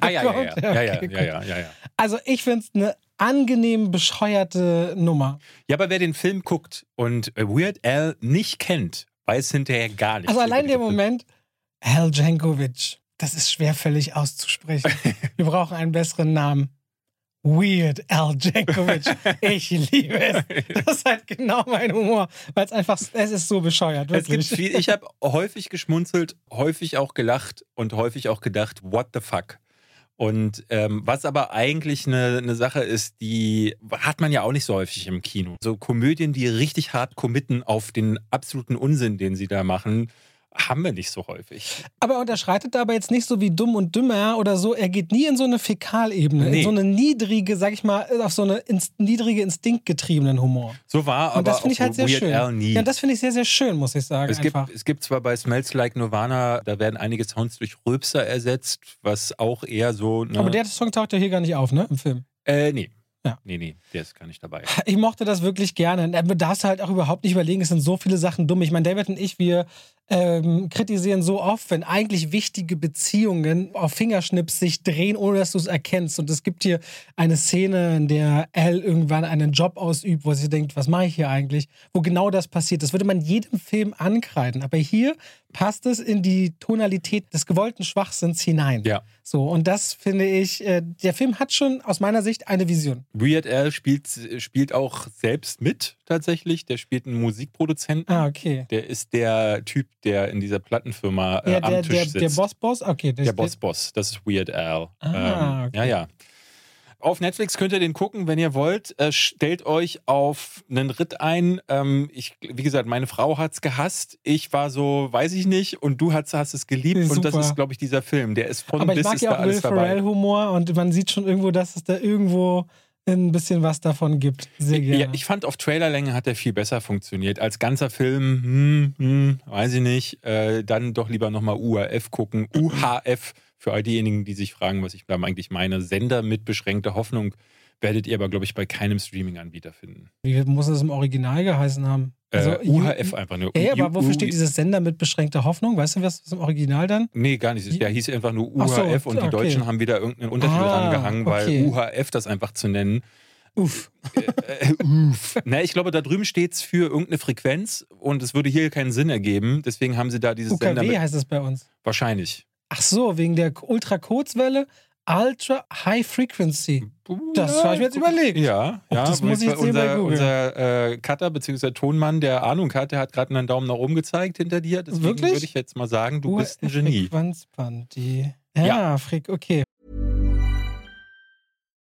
ah, ja, ja, ja. Ja, ja, Okay, ja, ja, ja, ja. Also ich finde es eine angenehm bescheuerte Nummer. Ja, aber wer den Film guckt und äh, Weird Al nicht kennt, weiß hinterher gar nicht. Also allein der Moment, Al Jankovic, das ist schwerfällig auszusprechen. Wir brauchen einen besseren Namen. Weird Al Jankovic. Ich liebe es. Das ist halt genau mein Humor, weil es einfach, es ist so bescheuert, Es gibt wirklich. viel, ich habe häufig geschmunzelt, häufig auch gelacht und häufig auch gedacht, what the fuck? Und ähm, was aber eigentlich eine, eine Sache ist, die hat man ja auch nicht so häufig im Kino. So Komödien, die richtig hart committen auf den absoluten Unsinn, den sie da machen, haben wir nicht so häufig. Aber er unterschreitet da aber jetzt nicht so wie dumm und dümmer oder so. Er geht nie in so eine Fäkalebene, Nee. in so eine niedrige, sag ich mal, auf so eine ins, niedrige, instinktgetriebenen Humor. So war Und aber das finde ich halt sehr Weird schön. Al nie. Ja, das finde ich sehr, sehr schön, muss ich sagen. Es gibt, es gibt zwar bei Smells Like Nirvana, da werden einige Sounds durch Rülpser ersetzt, was auch eher so. Ne, Aber der Song taucht ja hier gar nicht auf, ne? Im Film. äh, nee. Ja. Nee, nee, der ist gar nicht dabei. Ich mochte das wirklich gerne. Da darfst du halt auch überhaupt nicht überlegen, es sind so viele Sachen dumm. Ich meine, David und ich, wir ähm, kritisieren so oft, wenn eigentlich wichtige Beziehungen auf Fingerschnips sich drehen, ohne dass du es erkennst. Und es gibt hier eine Szene, in der Al irgendwann einen Job ausübt, wo sie denkt, was mache ich hier eigentlich? Wo genau das passiert. Das würde man jedem Film ankreiden. Aber hier passt es in die Tonalität des gewollten Schwachsinns hinein. Ja. So, und das finde ich, äh, der Film hat schon aus meiner Sicht eine Vision. Weird Al spielt, spielt auch selbst mit, tatsächlich. Der spielt einen Musikproduzenten. Ah, okay. Der ist der Typ, der in dieser Plattenfirma äh, Ja, am der, Tisch der, sitzt. der Boss-Boss? Okay, Der Boss-Boss, das ist Weird Al. Ah, ähm, okay. Ja, ja. Auf Netflix könnt ihr den gucken, wenn ihr wollt. Äh, stellt euch auf einen Ritt ein. Ähm, ich, wie gesagt, meine Frau hat es gehasst. Ich war so, weiß ich nicht. Und du hast, hast es geliebt. Ist Und das super. ist, glaube ich, dieser Film. Der ist von Aber ich bis mag ist ja da auch Will alles dabei. Ferrell-Humor und man sieht schon irgendwo, dass es da irgendwo ein bisschen was davon gibt. Sehr gerne. Ja, ich fand, auf Trailerlänge hat er viel besser funktioniert. Als ganzer Film, hm, hm, weiß ich nicht. Äh, dann doch lieber nochmal UHF gucken. UHF Für all diejenigen, die sich fragen, was ich da eigentlich meine, Sender mit beschränkter Hoffnung werdet ihr aber, glaube ich, bei keinem Streaming-Anbieter finden. Wie muss das im Original geheißen haben? Also, äh, UHF einfach nur. Ja, aber wofür steht dieses Sender mit beschränkter Hoffnung? Weißt du, was, was im Original dann? Nee, gar nicht. Der hieß einfach nur UHF so, und die okay. Deutschen haben wieder irgendeinen Untertitel ah, rangehangen, weil UHF das einfach zu nennen. Uff. Äh, äh, uff. Na, ich glaube, da drüben steht es für irgendeine Frequenz und es würde hier keinen Sinn ergeben. Deswegen haben sie da dieses UKW Sender. Mit heißt es bei uns. Wahrscheinlich. Ach so, wegen der Ultrakurzwelle Ultra High Frequency. Das ja, habe ich mir jetzt überlegt. Ja, ja. das muss ich jetzt unser, unser äh, Cutter bzw. Tonmann, der Ahnung hat, der hat gerade einen Daumen nach oben gezeigt hinter dir. Deswegen Wirklich? würde ich jetzt mal sagen, du bist ein Genie. Frequenzband, Ja, ja, Frick, okay.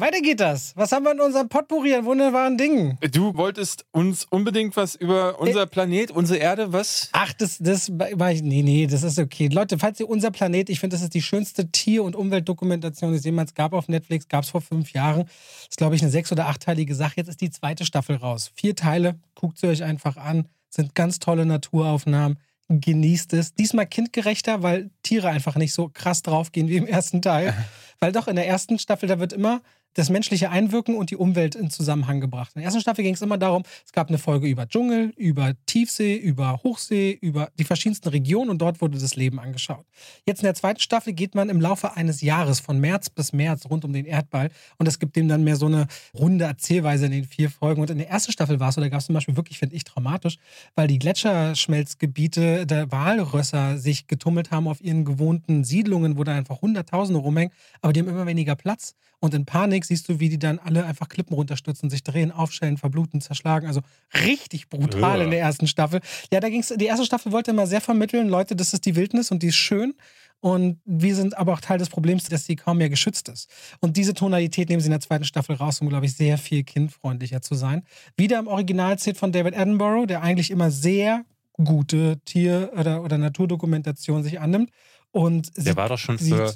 Weiter geht das. Was haben wir in unserem Potpourri an wunderbaren Dingen? Du wolltest uns unbedingt was über unser Planet, unsere Erde, was? Ach, das, das war ich. Nee, nee, das ist okay. Leute, falls ihr unser Planet, ich finde, das ist die schönste Tier- und Umweltdokumentation, die es jemals gab auf Netflix, gab es vor fünf Jahren. Das ist, glaube ich, eine sechs- oder achtteilige Sache. Jetzt ist die zweite Staffel raus. Vier Teile, guckt sie euch einfach an. Sind ganz tolle Naturaufnahmen genießt es. Diesmal kindgerechter, weil Tiere einfach nicht so krass draufgehen wie im ersten Teil. weil doch in der ersten Staffel, da wird immer das menschliche Einwirken und die Umwelt in Zusammenhang gebracht. In der ersten Staffel ging es immer darum, es gab eine Folge über Dschungel, über Tiefsee, über Hochsee, über die verschiedensten Regionen und dort wurde das Leben angeschaut. Jetzt in der zweiten Staffel geht man im Laufe eines Jahres von März bis März rund um den Erdball und es gibt dem dann mehr so eine runde Erzählweise in den vier Folgen. Und in der ersten Staffel war es da gab es zum Beispiel wirklich, finde ich, dramatisch, weil die Gletscherschmelzgebiete der Walrösser sich getummelt haben auf ihren gewohnten Siedlungen, wo da einfach Hunderttausende rumhängen, aber die haben immer weniger Platz und in Panik siehst du, wie die dann alle einfach Klippen runterstürzen, sich drehen, aufschellen, verbluten, zerschlagen. Also richtig brutal ja. in der ersten Staffel. Ja, da ging es, die erste Staffel wollte immer sehr vermitteln, Leute, das ist die Wildnis und die ist schön. Und wir sind aber auch Teil des Problems, dass sie kaum mehr geschützt ist. Und diese Tonalität nehmen sie in der zweiten Staffel raus, um, glaube ich, sehr viel kindfreundlicher zu sein. Wieder im Original zählt von David Attenborough, der eigentlich immer sehr gute Tier- oder, oder Naturdokumentation sich annimmt. Und der war doch schon für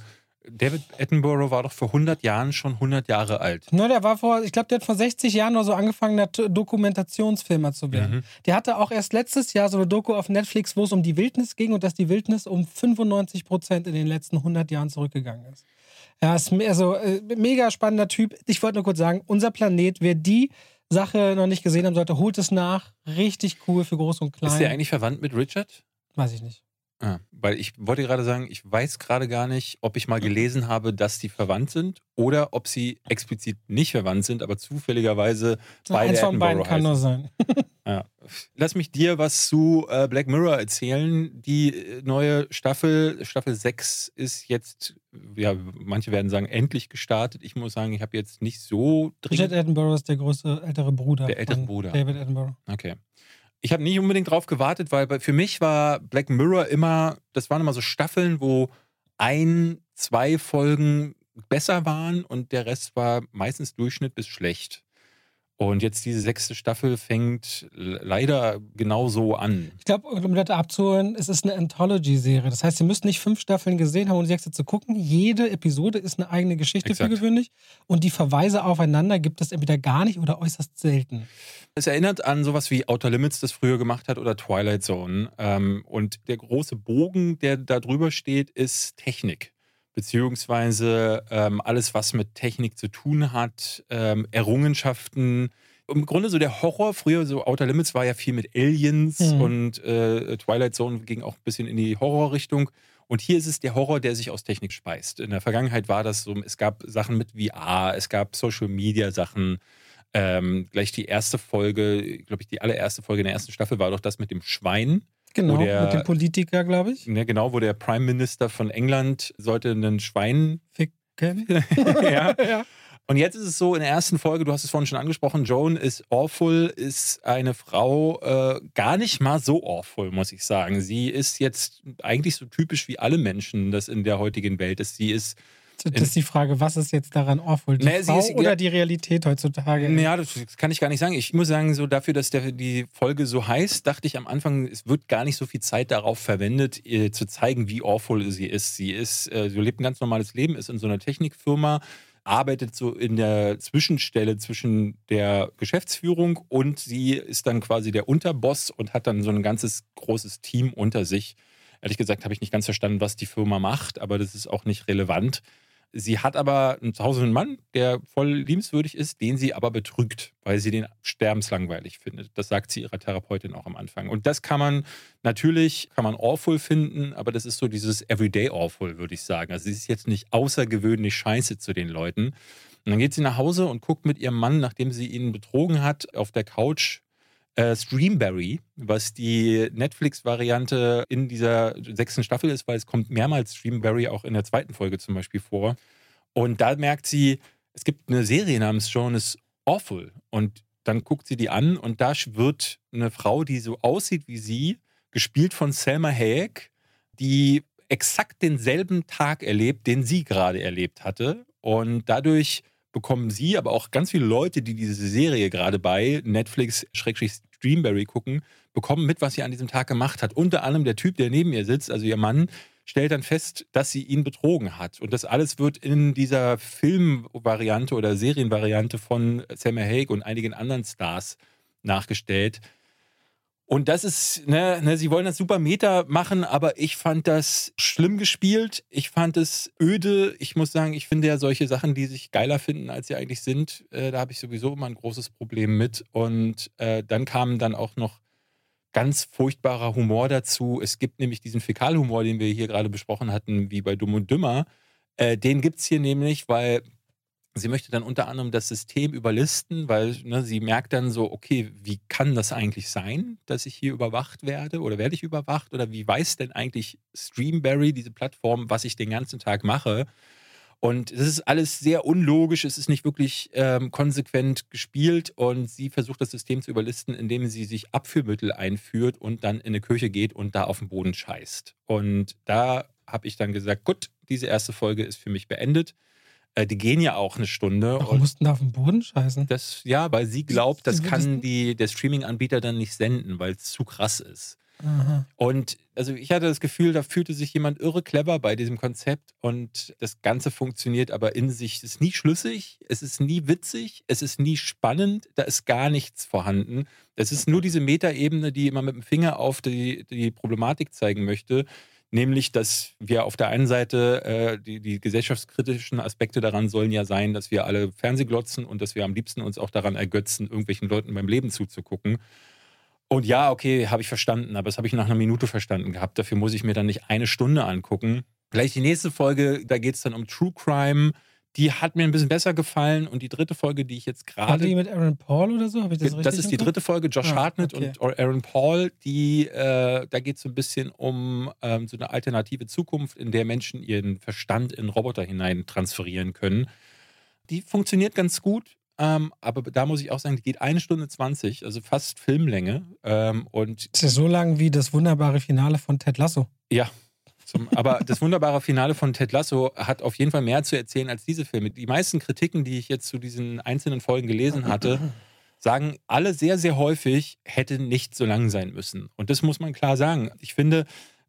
David Attenborough war doch vor 100 Jahren schon 100 Jahre alt. Ne, der war vor, ich glaube, der hat vor 60 Jahren oder so angefangen, Dokumentationsfilmer zu werden. Mhm. Der hatte auch erst letztes Jahr so eine Doku auf Netflix, wo es um die Wildnis ging und dass die Wildnis um 95 Prozent in den letzten 100 Jahren zurückgegangen ist. Ja, ist also äh, mega spannender Typ. Ich wollte nur kurz sagen, unser Planet, wer die Sache noch nicht gesehen haben sollte, holt es nach. Richtig cool für groß und klein. Ist der eigentlich verwandt mit Richard? Weiß ich nicht. Ah, weil ich wollte gerade sagen, ich weiß gerade gar nicht, ob ich mal gelesen habe, dass die verwandt sind oder ob sie explizit nicht verwandt sind, aber zufälligerweise beide Eins von beiden kann nur sein. ja, lass mich dir was zu äh, Black Mirror erzählen. Die äh, neue Staffel, Staffel 6 ist jetzt, ja, manche werden sagen, endlich gestartet. Ich muss sagen, ich habe jetzt nicht so Richard Attenborough ist der größte ältere Bruder. Der ältere Bruder. David Attenborough. Okay. Ich habe nicht unbedingt drauf gewartet, weil für mich war Black Mirror immer, das waren immer so Staffeln, wo ein, zwei Folgen besser waren und der Rest war meistens Durchschnitt bis schlecht. Und jetzt diese sechste Staffel fängt leider genau so an. Ich glaube, um das abzuholen, es ist eine Anthology-Serie. Das heißt, ihr müsst nicht fünf Staffeln gesehen haben, um die sechste zu gucken. Jede Episode ist eine eigene Geschichte Exakt. für gewöhnlich. Und die Verweise aufeinander gibt es entweder gar nicht oder äußerst selten. Es erinnert an sowas wie Outer Limits das früher gemacht hat oder Twilight Zone. Ähm, und der große Bogen, der da drüber steht, ist Technik. Beziehungsweise ähm, alles, was mit Technik zu tun hat, ähm, Errungenschaften. Im Grunde so der Horror, früher so Outer Limits war ja viel mit Aliens Mhm. und äh, Twilight Zone ging auch ein bisschen in die Horrorrichtung. Und hier ist es der Horror, der sich aus Technik speist. In der Vergangenheit war das so, es gab Sachen mit VR, es gab Social Media Sachen, ähm, gleich die erste Folge, glaube ich, die allererste Folge in der ersten Staffel war doch das mit dem Schwein. Genau, der- mit dem Politiker, glaube ich. Ne, genau, wo der Prime Minister von England sollte ein Schwein. Ficken. ja. ja. Und jetzt ist es so, in der ersten Folge, du hast es vorhin schon angesprochen, Joan ist awful, ist eine Frau äh, gar nicht mal so awful, muss ich sagen. Sie ist jetzt eigentlich so typisch wie alle Menschen, das in der heutigen Welt ist. Sie ist Das ist die Frage, was ist jetzt daran awful? Die Frau ist- oder die Realität heutzutage? Ja, das kann ich gar nicht sagen. Ich muss sagen, so dafür, dass der, die Folge so heißt, dachte ich am Anfang, es wird gar nicht so viel Zeit darauf verwendet, ihr zu zeigen, wie awful sie ist. Sie ist, äh, sie lebt ein ganz normales Leben, ist in so einer Technikfirma, arbeitet so in der Zwischenstelle zwischen der Geschäftsführung und sie ist dann quasi der Unterboss und hat dann so ein ganzes großes Team unter sich. Ehrlich gesagt habe ich nicht ganz verstanden, was die Firma macht, aber das ist auch nicht relevant. Sie hat aber zu Hause einen Mann, der voll liebenswürdig ist, den sie aber betrügt, weil sie den sterbenslangweilig findet. Das sagt sie ihrer Therapeutin auch am Anfang. Und das kann man natürlich, kann man awful finden, aber das ist so dieses Everyday awful, würde ich sagen. Also sie ist jetzt nicht außergewöhnlich scheiße zu den Leuten. Und dann geht sie nach Hause und guckt mit ihrem Mann, nachdem sie ihn betrogen hat, auf der Couch äh, Streamberry, was die Netflix-Variante in dieser sechsten Staffel ist, weil es kommt mehrmals Streamberry auch in der zweiten Folge zum Beispiel vor. Und da merkt sie, es gibt eine Serie namens Joan is Awful. Und dann guckt sie die an und da wird eine Frau, die so aussieht wie sie, gespielt von Selma Hayek, die exakt denselben Tag erlebt, den sie gerade erlebt hatte. Und dadurch bekommen sie, aber auch ganz viele Leute, die diese Serie gerade bei Netflix-Streamberry gucken, bekommen mit, was sie an diesem Tag gemacht hat. Unter anderem der Typ, der neben ihr sitzt, also ihr Mann, stellt dann fest, dass sie ihn betrogen hat. Und das alles wird in dieser Filmvariante oder Serienvariante von Selma Hayek und einigen anderen Stars nachgestellt. Und das ist, ne, ne, sie wollen das super Meta machen, aber ich fand das schlimm gespielt. Ich fand es öde. Ich muss sagen, ich finde ja solche Sachen, die sich geiler finden, als sie eigentlich sind, äh, da habe ich sowieso immer ein großes Problem mit. Und äh, dann kam dann auch noch ganz furchtbarer Humor dazu. Es gibt nämlich diesen Fäkalhumor, den wir hier gerade besprochen hatten, wie bei Dumm und Dümmer. Äh, den gibt es hier nämlich, weil sie möchte dann unter anderem das System überlisten, weil ne, sie merkt dann so, okay, wie kann das eigentlich sein, dass ich hier überwacht werde oder werde ich überwacht oder wie weiß denn eigentlich Streamberry, diese Plattform, was ich den ganzen Tag mache? Und es ist alles sehr unlogisch, es ist nicht wirklich ähm, konsequent gespielt und sie versucht das System zu überlisten, indem sie sich Abführmittel einführt und dann in eine Kirche geht und da auf den Boden scheißt. Und da habe ich dann gesagt, gut, diese erste Folge ist für mich beendet. Äh, die gehen ja auch eine Stunde. Warum mussten da auf den Boden scheißen? das, ja, weil sie glaubt, das Das- kann die, der Streaming-Anbieter dann nicht senden, weil es zu krass ist. Aha. Und also ich hatte das Gefühl, da fühlte sich jemand irre clever bei diesem Konzept und das Ganze funktioniert aber in sich. Es ist nie schlüssig, es ist nie witzig, es ist nie spannend, da ist gar nichts vorhanden. Es ist nur diese Metaebene, die immer mit dem Finger auf die, die Problematik zeigen möchte. Nämlich, dass wir auf der einen Seite äh, die, die gesellschaftskritischen Aspekte daran sollen ja sein, dass wir alle Fernsehglotzen und dass wir am liebsten uns auch daran ergötzen, irgendwelchen Leuten beim Leben zuzugucken. Und ja, okay, habe ich verstanden, aber das habe ich nach einer Minute verstanden gehabt. Dafür muss ich mir dann nicht eine Stunde angucken. Gleich die nächste Folge, da geht es dann um True Crime. Die hat mir ein bisschen besser gefallen und die dritte Folge, die ich jetzt War die gerade. mit Aaron Paul oder so? Habe ich das richtig Das ist die dritte Folge, Josh Ah, Hartnett okay. und Aaron Paul, die, äh, da geht es so ein bisschen um ähm, so eine alternative Zukunft, in der Menschen ihren Verstand in Roboter hinein transferieren können. Die funktioniert ganz gut, ähm, aber da muss ich auch sagen, die geht eine Stunde 20, also fast Filmlänge. Ähm, und Das ist ja so lang wie das wunderbare Finale von Ted Lasso. ja, zum, aber das wunderbare Finale von Ted Lasso hat auf jeden Fall mehr zu erzählen als diese Filme. Die meisten Kritiken, die ich jetzt zu diesen einzelnen Folgen gelesen hatte, sagen alle sehr, sehr häufig, hätte nicht so lang sein müssen. Und das muss man klar sagen. Ich finde,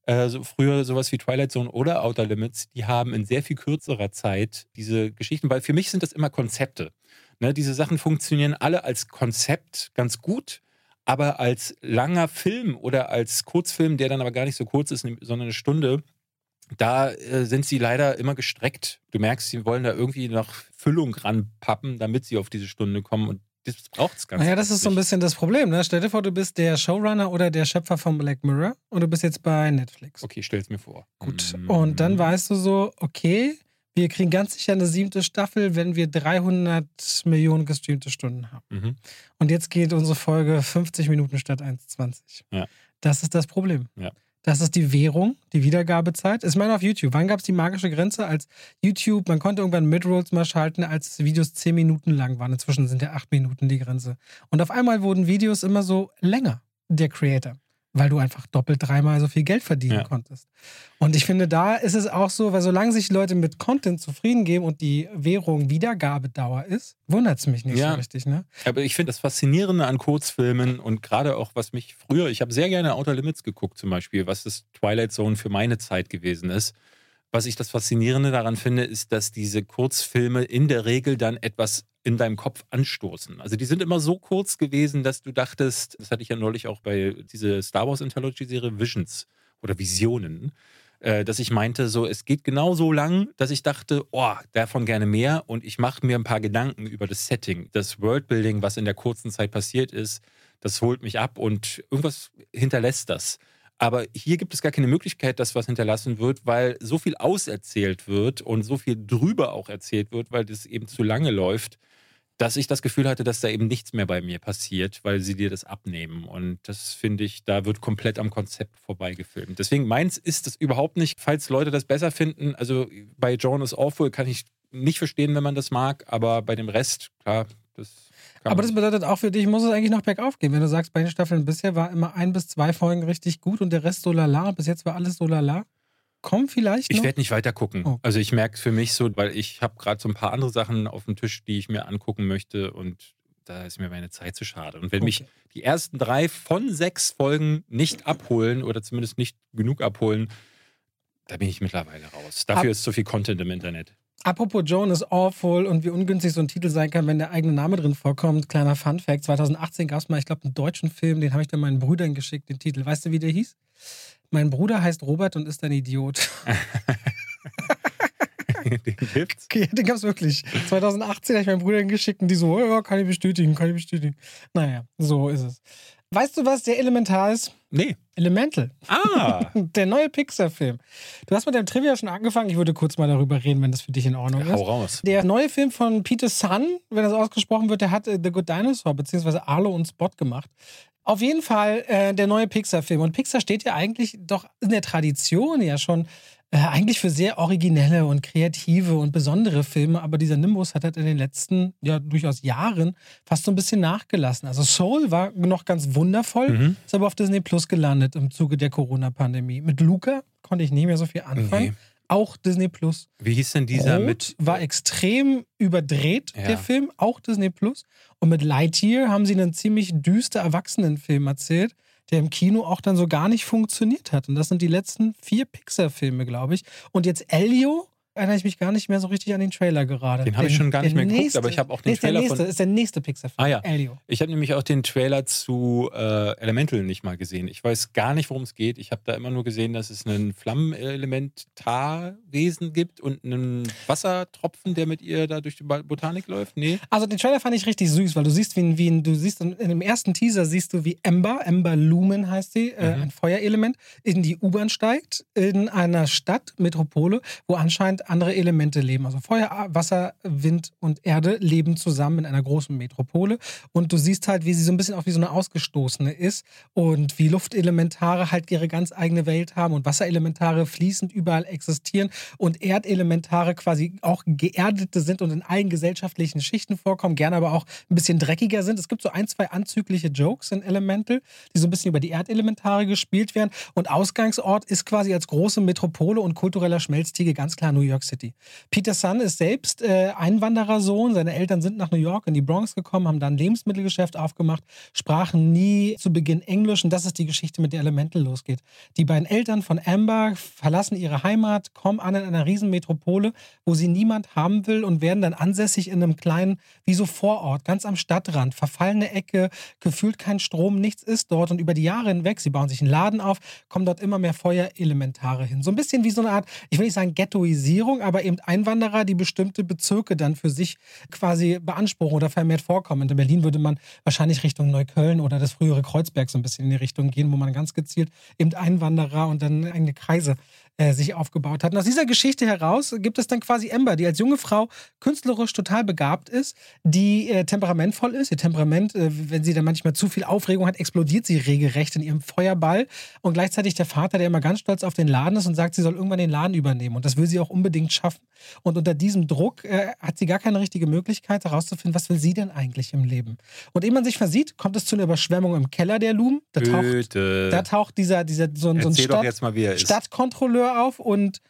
äh, so früher sowas wie Twilight Zone oder Outer Limits, die haben in sehr viel kürzerer Zeit diese Geschichten, weil für mich sind das immer Konzepte. Ne, diese Sachen funktionieren alle als Konzept ganz gut, aber als langer Film oder als Kurzfilm, der dann aber gar nicht so kurz ist, sondern eine Stunde, da äh, sind sie leider immer gestreckt. Du merkst, sie wollen da irgendwie noch Füllung ranpappen, damit sie auf diese Stunde kommen und das braucht es ganz Naja, das ist so ein bisschen das Problem. Ne? Stell dir vor, du bist der Showrunner oder der Schöpfer von Black Mirror und du bist jetzt bei Netflix. Okay, ich stell's mir vor. Gut. Mm. Und dann weißt du so, okay, wir kriegen ganz sicher eine siebte Staffel, wenn wir 300 Millionen gestreamte Stunden haben. Mhm. Und jetzt geht unsere Folge 50 Minuten statt 1,20. Ja. Das ist das Problem. Ja. Das ist die Währung, die Wiedergabezeit. Ich meine auf YouTube. Wann gab es die magische Grenze, als YouTube, man konnte irgendwann Midrolls mal schalten, als Videos 10 Minuten lang waren. Inzwischen sind ja 8 Minuten die Grenze. Und auf einmal wurden Videos immer so länger, der Creator. Weil du einfach doppelt dreimal so viel Geld verdienen Ja. konntest. Und ich finde, da ist es auch so, weil solange sich Leute mit Content zufrieden geben und die Währung Wiedergabedauer ist, wundert es mich nicht Ja. so richtig, ne? Aber ich finde das Faszinierende an Kurzfilmen und gerade auch, was mich früher, ich habe sehr gerne Outer Limits geguckt zum Beispiel, was das Twilight Zone für meine Zeit gewesen ist. Was ich das Faszinierende daran finde, ist, dass diese Kurzfilme in der Regel dann etwas in deinem Kopf anstoßen. Also die sind immer so kurz gewesen, dass du dachtest, das hatte ich ja neulich auch bei dieser Star Wars Anthology-Serie Visions oder Visionen, äh, dass ich meinte, so es geht genau so lang, dass ich dachte, oh, davon gerne mehr und ich mache mir ein paar Gedanken über das Setting, das Worldbuilding, was in der kurzen Zeit passiert ist, das holt mich ab und irgendwas hinterlässt das. Aber hier gibt es gar keine Möglichkeit, dass was hinterlassen wird, weil so viel auserzählt wird und so viel drüber auch erzählt wird, weil das eben zu lange läuft, dass ich das Gefühl hatte, dass da eben nichts mehr bei mir passiert, weil sie dir das abnehmen. Und das finde ich, da wird komplett am Konzept vorbeigefilmt. Deswegen meins ist das überhaupt nicht, falls Leute das besser finden. Also bei John is Awful kann ich nicht verstehen, wenn man das mag, aber bei dem Rest, klar, das Aber das bedeutet auch für dich, muss es eigentlich noch bergauf gehen. Wenn du sagst, bei den Staffeln bisher war immer ein bis zwei Folgen richtig gut und der Rest so lala. Bis jetzt war alles so lala. Komm vielleicht Ich noch? werde nicht weiter gucken. Oh. Also ich merke für mich so, weil ich habe gerade so ein paar andere Sachen auf dem Tisch, die ich mir angucken möchte und da ist mir meine Zeit zu schade. Und wenn mich Okay. die ersten drei von sechs Folgen nicht abholen oder zumindest nicht genug abholen, da bin ich mittlerweile raus. Dafür Ab- ist zu viel Content im Internet. Apropos Joan is awful und wie ungünstig so ein Titel sein kann, wenn der eigene Name drin vorkommt. Kleiner Fun-Fact: 2018 gab es mal, ich glaube, einen deutschen Film, den habe ich dann meinen Brüdern geschickt, den Titel. Weißt du, wie der hieß? Mein Bruder heißt Robert und ist ein Idiot. Den gibt's. Okay, den gab es wirklich. 2018 habe ich meinen Brüdern geschickt und die so, ja, kann ich bestätigen, kann ich bestätigen. Naja, so ist es. Weißt du, was der elementar ist? Nee. Elemental. Ah, Der neue Pixar-Film. Du hast mit dem Trivia schon angefangen. Ich würde kurz mal darüber reden, wenn das für dich in Ordnung ist. hau raus. Der neue Film von Peter Sun, wenn das ausgesprochen wird, der hat äh, The Good Dinosaur bzw. Arlo und Spot gemacht. Auf jeden Fall äh, der neue Pixar-Film. Und Pixar steht ja eigentlich doch in der Tradition ja schon äh, eigentlich für sehr originelle und kreative und besondere Filme. Aber dieser Nimbus hat halt in den letzten, ja durchaus Jahren fast so ein bisschen nachgelassen. Also Soul war noch ganz wundervoll, Mhm. ist aber auf Disney Plus gelandet im Zuge der Corona-Pandemie. Mit Luca konnte ich nicht mehr so viel anfangen. Nee. Auch Disney Plus. Wie hieß denn dieser Rot mit. war extrem überdreht, Ja. der Film, auch Disney Plus. Und mit Lightyear haben sie einen ziemlich düster Erwachsenenfilm erzählt, der im Kino auch dann so gar nicht funktioniert hat. Und das sind die letzten vier Pixar-Filme, glaube ich. Und jetzt Elio, erinnere ich mich gar nicht mehr so richtig an den Trailer gerade. Den habe ich schon gar nicht mehr geguckt, nächste- aber ich habe auch den Trailer nächste, von. ist der nächste Pixar-Film. Ah ja. Elio. Ich habe nämlich auch den Trailer zu äh, Elemental nicht mal gesehen. Ich weiß gar nicht, worum es geht. Ich habe da immer nur gesehen, dass es ein Flammenelementarwesen gibt und einen Wassertropfen, der mit ihr da durch die Botanik läuft. Nee. Also den Trailer fand ich richtig süß, weil du siehst, wie, wie du siehst in, dem ersten Teaser siehst du, wie Ember, Ember Lumen heißt sie, äh, Mhm. ein Feuerelement, in die U-Bahn steigt in einer Stadt, Metropole, wo anscheinend andere Elemente leben. Also Feuer, Wasser, Wind und Erde leben zusammen in einer großen Metropole. Und du siehst halt, wie sie so ein bisschen auch wie so eine Ausgestoßene ist und wie Luftelementare halt ihre ganz eigene Welt haben und Wasserelementare fließend überall existieren und Erdelementare quasi auch geerdete sind und in allen gesellschaftlichen Schichten vorkommen, gerne aber auch ein bisschen dreckiger sind. Es gibt so ein, zwei anzügliche Jokes in Elemental, die so ein bisschen über die Erdelementare gespielt werden. Und Ausgangsort ist quasi als große Metropole und kultureller Schmelztiegel ganz klar New York City. Peter Sun ist selbst äh, Einwanderersohn. Seine Eltern sind nach New York in die Bronx gekommen, haben dann ein Lebensmittelgeschäft aufgemacht, sprachen nie zu Beginn Englisch. Und das ist die Geschichte, mit der Elemental losgeht. Die beiden Eltern von Amber verlassen ihre Heimat, kommen an in einer riesen Metropole, wo sie niemand haben will und werden dann ansässig in einem kleinen, wie so Vorort, ganz am Stadtrand, verfallene Ecke, gefühlt kein Strom, nichts ist dort. Und über die Jahre hinweg, sie bauen sich einen Laden auf, kommen dort immer mehr Feuerelementare hin. So ein bisschen wie so eine Art, ich will nicht sagen Ghettoisierung, aber eben Einwanderer, die bestimmte Bezirke dann für sich quasi beanspruchen oder vermehrt vorkommen. In Berlin würde man wahrscheinlich Richtung Neukölln oder das frühere Kreuzberg so ein bisschen in die Richtung gehen, wo man ganz gezielt eben Einwanderer und dann eigene Kreise äh, sich aufgebaut hat. Und aus dieser Geschichte heraus gibt es dann quasi Amber, die als junge Frau künstlerisch total begabt ist, die äh, temperamentvoll ist. Ihr Temperament, äh, wenn sie dann manchmal zu viel Aufregung hat, explodiert sie regelrecht in ihrem Feuerball. Und gleichzeitig der Vater, der immer ganz stolz auf den Laden ist und sagt, sie soll irgendwann den Laden übernehmen. Und das will sie auch unbedingt schaffen. Und unter diesem Druck äh, hat sie gar keine richtige Möglichkeit herauszufinden, was will sie denn eigentlich im Leben. Und ehe man sich versieht, kommt es zu einer Überschwemmung im Keller der Loom. Da taucht, da taucht dieser, dieser so, so ein Stadt, Stadtkontrolleur auf und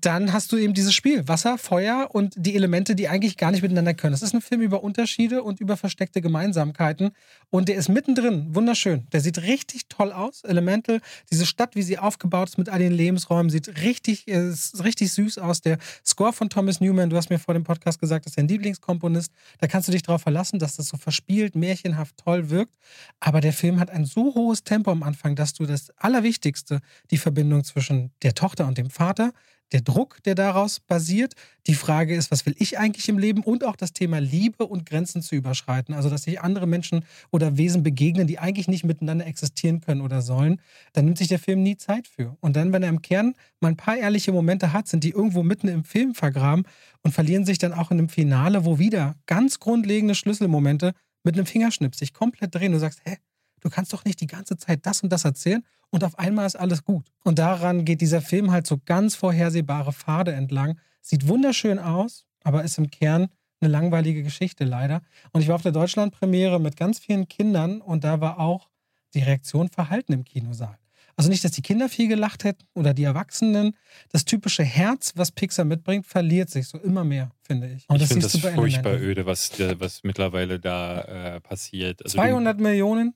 dann hast du eben dieses Spiel, Wasser, Feuer und die Elemente, die eigentlich gar nicht miteinander können. Es ist ein Film über Unterschiede und über versteckte Gemeinsamkeiten und der ist mittendrin, wunderschön. Der sieht richtig toll aus, Elemental. Diese Stadt, wie sie aufgebaut ist mit all den Lebensräumen, sieht richtig, äh, richtig süß aus. Der Score von Thomas Newman, du hast mir vor dem Podcast gesagt, ist dein Lieblingskomponist. Da kannst du dich darauf verlassen, dass das so verspielt, märchenhaft toll wirkt. Aber der Film hat ein so hohes Tempo am Anfang, dass du das Allerwichtigste, die Verbindung zwischen der Tochter und dem Vater, der Druck, der daraus basiert. Die Frage ist, was will ich eigentlich im Leben? Und auch das Thema Liebe und Grenzen zu überschreiten. Also, dass sich andere Menschen oder Wesen begegnen, die eigentlich nicht miteinander existieren können oder sollen. Da nimmt sich der Film nie Zeit für. Und dann, wenn er im Kern mal ein paar ehrliche Momente hat, sind die irgendwo mitten im Film vergraben und verlieren sich dann auch in einem Finale, wo wieder ganz grundlegende Schlüsselmomente mit einem Fingerschnipp sich komplett drehen. Du sagst, hä, du kannst doch nicht die ganze Zeit das und das erzählen und auf einmal ist alles gut. Und daran geht dieser Film halt so ganz vorhersehbare Pfade entlang. Sieht wunderschön aus, aber ist im Kern eine langweilige Geschichte leider. Und ich war auf der Deutschlandpremiere mit ganz vielen Kindern und da war auch die Reaktion verhalten im Kinosaal. Also nicht, dass die Kinder viel gelacht hätten oder die Erwachsenen. Das typische Herz, was Pixar mitbringt, verliert sich so immer mehr, finde ich. Und ich finde das furchtbar öde, was, was mittlerweile da äh, passiert. Also 200 Millionen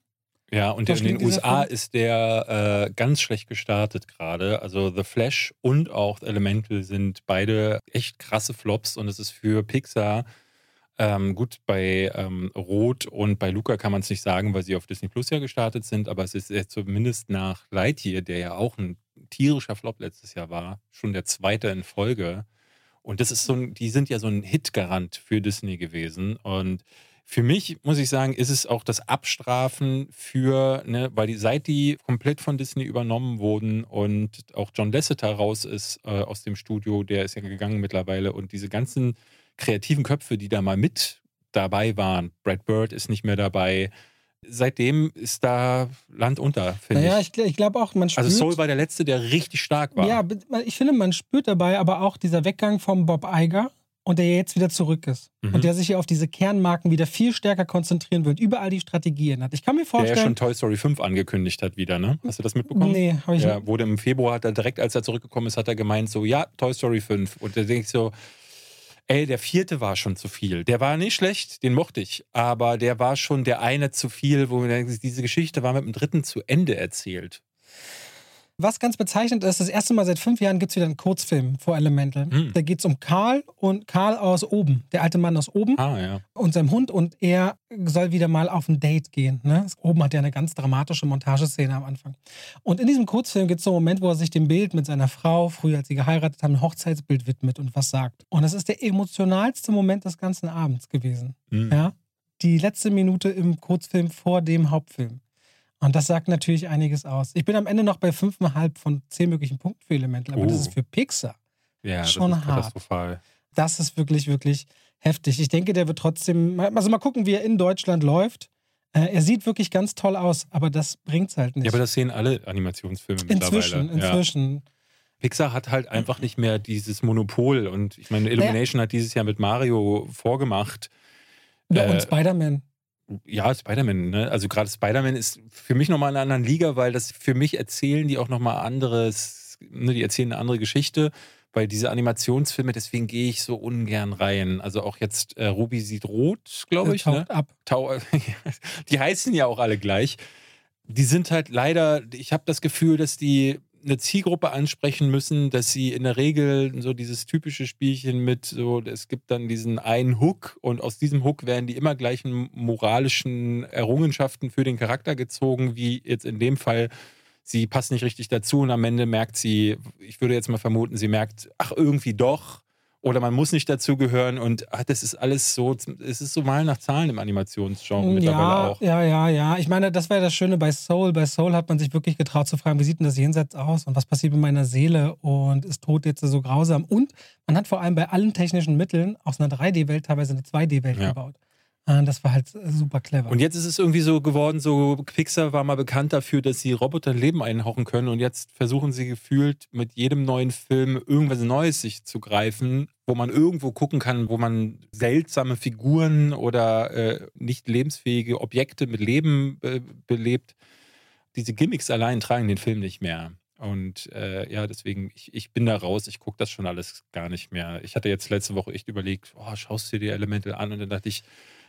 ja, und in den USA ist der äh, ganz schlecht gestartet gerade. Also The Flash und auch Elemental sind beide echt krasse Flops und es ist für Pixar ähm, gut bei ähm, Rot und bei Luca kann man es nicht sagen, weil sie auf Disney Plus ja gestartet sind, aber es ist jetzt zumindest nach Lightyear, der ja auch ein tierischer Flop letztes Jahr war, schon der zweite in Folge. Und das ist so ein, die sind ja so ein Hitgarant für Disney gewesen. Und für mich, muss ich sagen, ist es auch das Abstrafen für, ne, weil die, seit die komplett von Disney übernommen wurden und auch John Lasseter raus ist äh, aus dem Studio, der ist ja gegangen mittlerweile und diese ganzen kreativen Köpfe, die da mal mit dabei waren, Brad Bird ist nicht mehr dabei, seitdem ist da Land unter, finde naja, ich. Naja, ich, ich glaube auch, man spürt. Also Soul war der Letzte, der richtig stark war. Ja, ich finde, man spürt dabei aber auch dieser Weggang von Bob Iger und der jetzt wieder zurück ist. Mhm. Und der sich hier auf diese Kernmarken wieder viel stärker konzentrieren wird, überall die Strategien hat. Ich kann mir vorstellen. Der ja schon Toy Story 5 angekündigt hat wieder, ne? Hast du das mitbekommen? Nee, habe ich ja, nicht. Wurde im Februar, hat er direkt, als er zurückgekommen ist, hat er gemeint, so, ja, Toy Story 5. Und da denke ich so, ey, der vierte war schon zu viel. Der war nicht schlecht, den mochte ich, aber der war schon der eine zu viel, wo diese Geschichte war mit dem dritten zu Ende erzählt. Was ganz bezeichnend ist, das erste Mal seit fünf Jahren gibt es wieder einen Kurzfilm vor Elemental. Hm. Da geht es um Karl und Karl aus oben, der alte Mann aus oben ah, ja. und seinem Hund und er soll wieder mal auf ein Date gehen. Ne? Oben hat ja eine ganz dramatische Montageszene am Anfang. Und in diesem Kurzfilm gibt es so einen Moment, wo er sich dem Bild mit seiner Frau, früher als sie geheiratet haben, ein Hochzeitsbild widmet und was sagt. Und das ist der emotionalste Moment des ganzen Abends gewesen. Hm. Ja? Die letzte Minute im Kurzfilm vor dem Hauptfilm. Und das sagt natürlich einiges aus. Ich bin am Ende noch bei 5,5 von 10 möglichen Punkten für Elemental, aber oh. das ist für Pixar Ja, schon das ist hart. katastrophal. Das ist wirklich, wirklich heftig. Ich denke, der wird trotzdem, also mal gucken, wie er in Deutschland läuft. Äh, er sieht wirklich ganz toll aus, aber das bringt's halt nicht. Ja, aber das sehen alle Animationsfilme inzwischen, mittlerweile. Ja. inzwischen. Pixar hat halt einfach nicht mehr dieses Monopol und ich meine, Illumination hat dieses Jahr mit Mario vorgemacht. Ja, Äh, und Spider-Man. Ja, Spider-Man, ne? Also gerade Spider-Man ist für mich nochmal in einer anderen Liga, weil das für mich erzählen die auch nochmal anderes, ne, die erzählen eine andere Geschichte, weil diese Animationsfilme, deswegen gehe ich so ungern rein. Also auch jetzt äh, Ruby sieht rot, glaube ich, Äh, ne? taucht ab. Tau die heißen ja auch alle gleich. Die sind halt leider, ich habe das Gefühl, dass die eine Zielgruppe ansprechen müssen, dass sie in der Regel so dieses typische Spielchen mit so, es gibt dann diesen einen Hook und aus diesem Hook werden die immer gleichen moralischen Errungenschaften für den Charakter gezogen, wie jetzt in dem Fall, sie passt nicht richtig dazu und am Ende merkt sie, ich würde jetzt mal vermuten, sie merkt, ach irgendwie doch. Oder man muss nicht dazugehören und ach, das ist alles so, es ist so mal nach Zahlen im Animationsgenre mittlerweile Ja, auch. ja, ja, ja. Ich meine, das wäre das Schöne bei Soul. Bei Soul hat man sich wirklich getraut zu fragen, wie sieht denn das Jenseits aus und was passiert mit meiner Seele und ist Tod jetzt so grausam? Und man hat vor allem bei allen technischen Mitteln aus einer 3D-Welt teilweise eine 2D-Welt Ja. gebaut. Äh, Das war halt super clever. Und jetzt ist es irgendwie so geworden, so Pixar war mal bekannt dafür, dass sie Roboter ein Leben einhauchen können und jetzt versuchen sie gefühlt mit jedem neuen Film irgendwas Neues sich zu greifen, wo man irgendwo gucken kann, wo man seltsame Figuren oder äh, nicht lebensfähige Objekte mit Leben äh, belebt. Diese Gimmicks allein tragen den Film nicht mehr. Und äh, ja, deswegen, ich, ich bin da raus, ich gucke das schon alles gar nicht mehr. Ich hatte jetzt letzte Woche echt überlegt, oh, schaust du dir die Elemente an? Und dann dachte ich,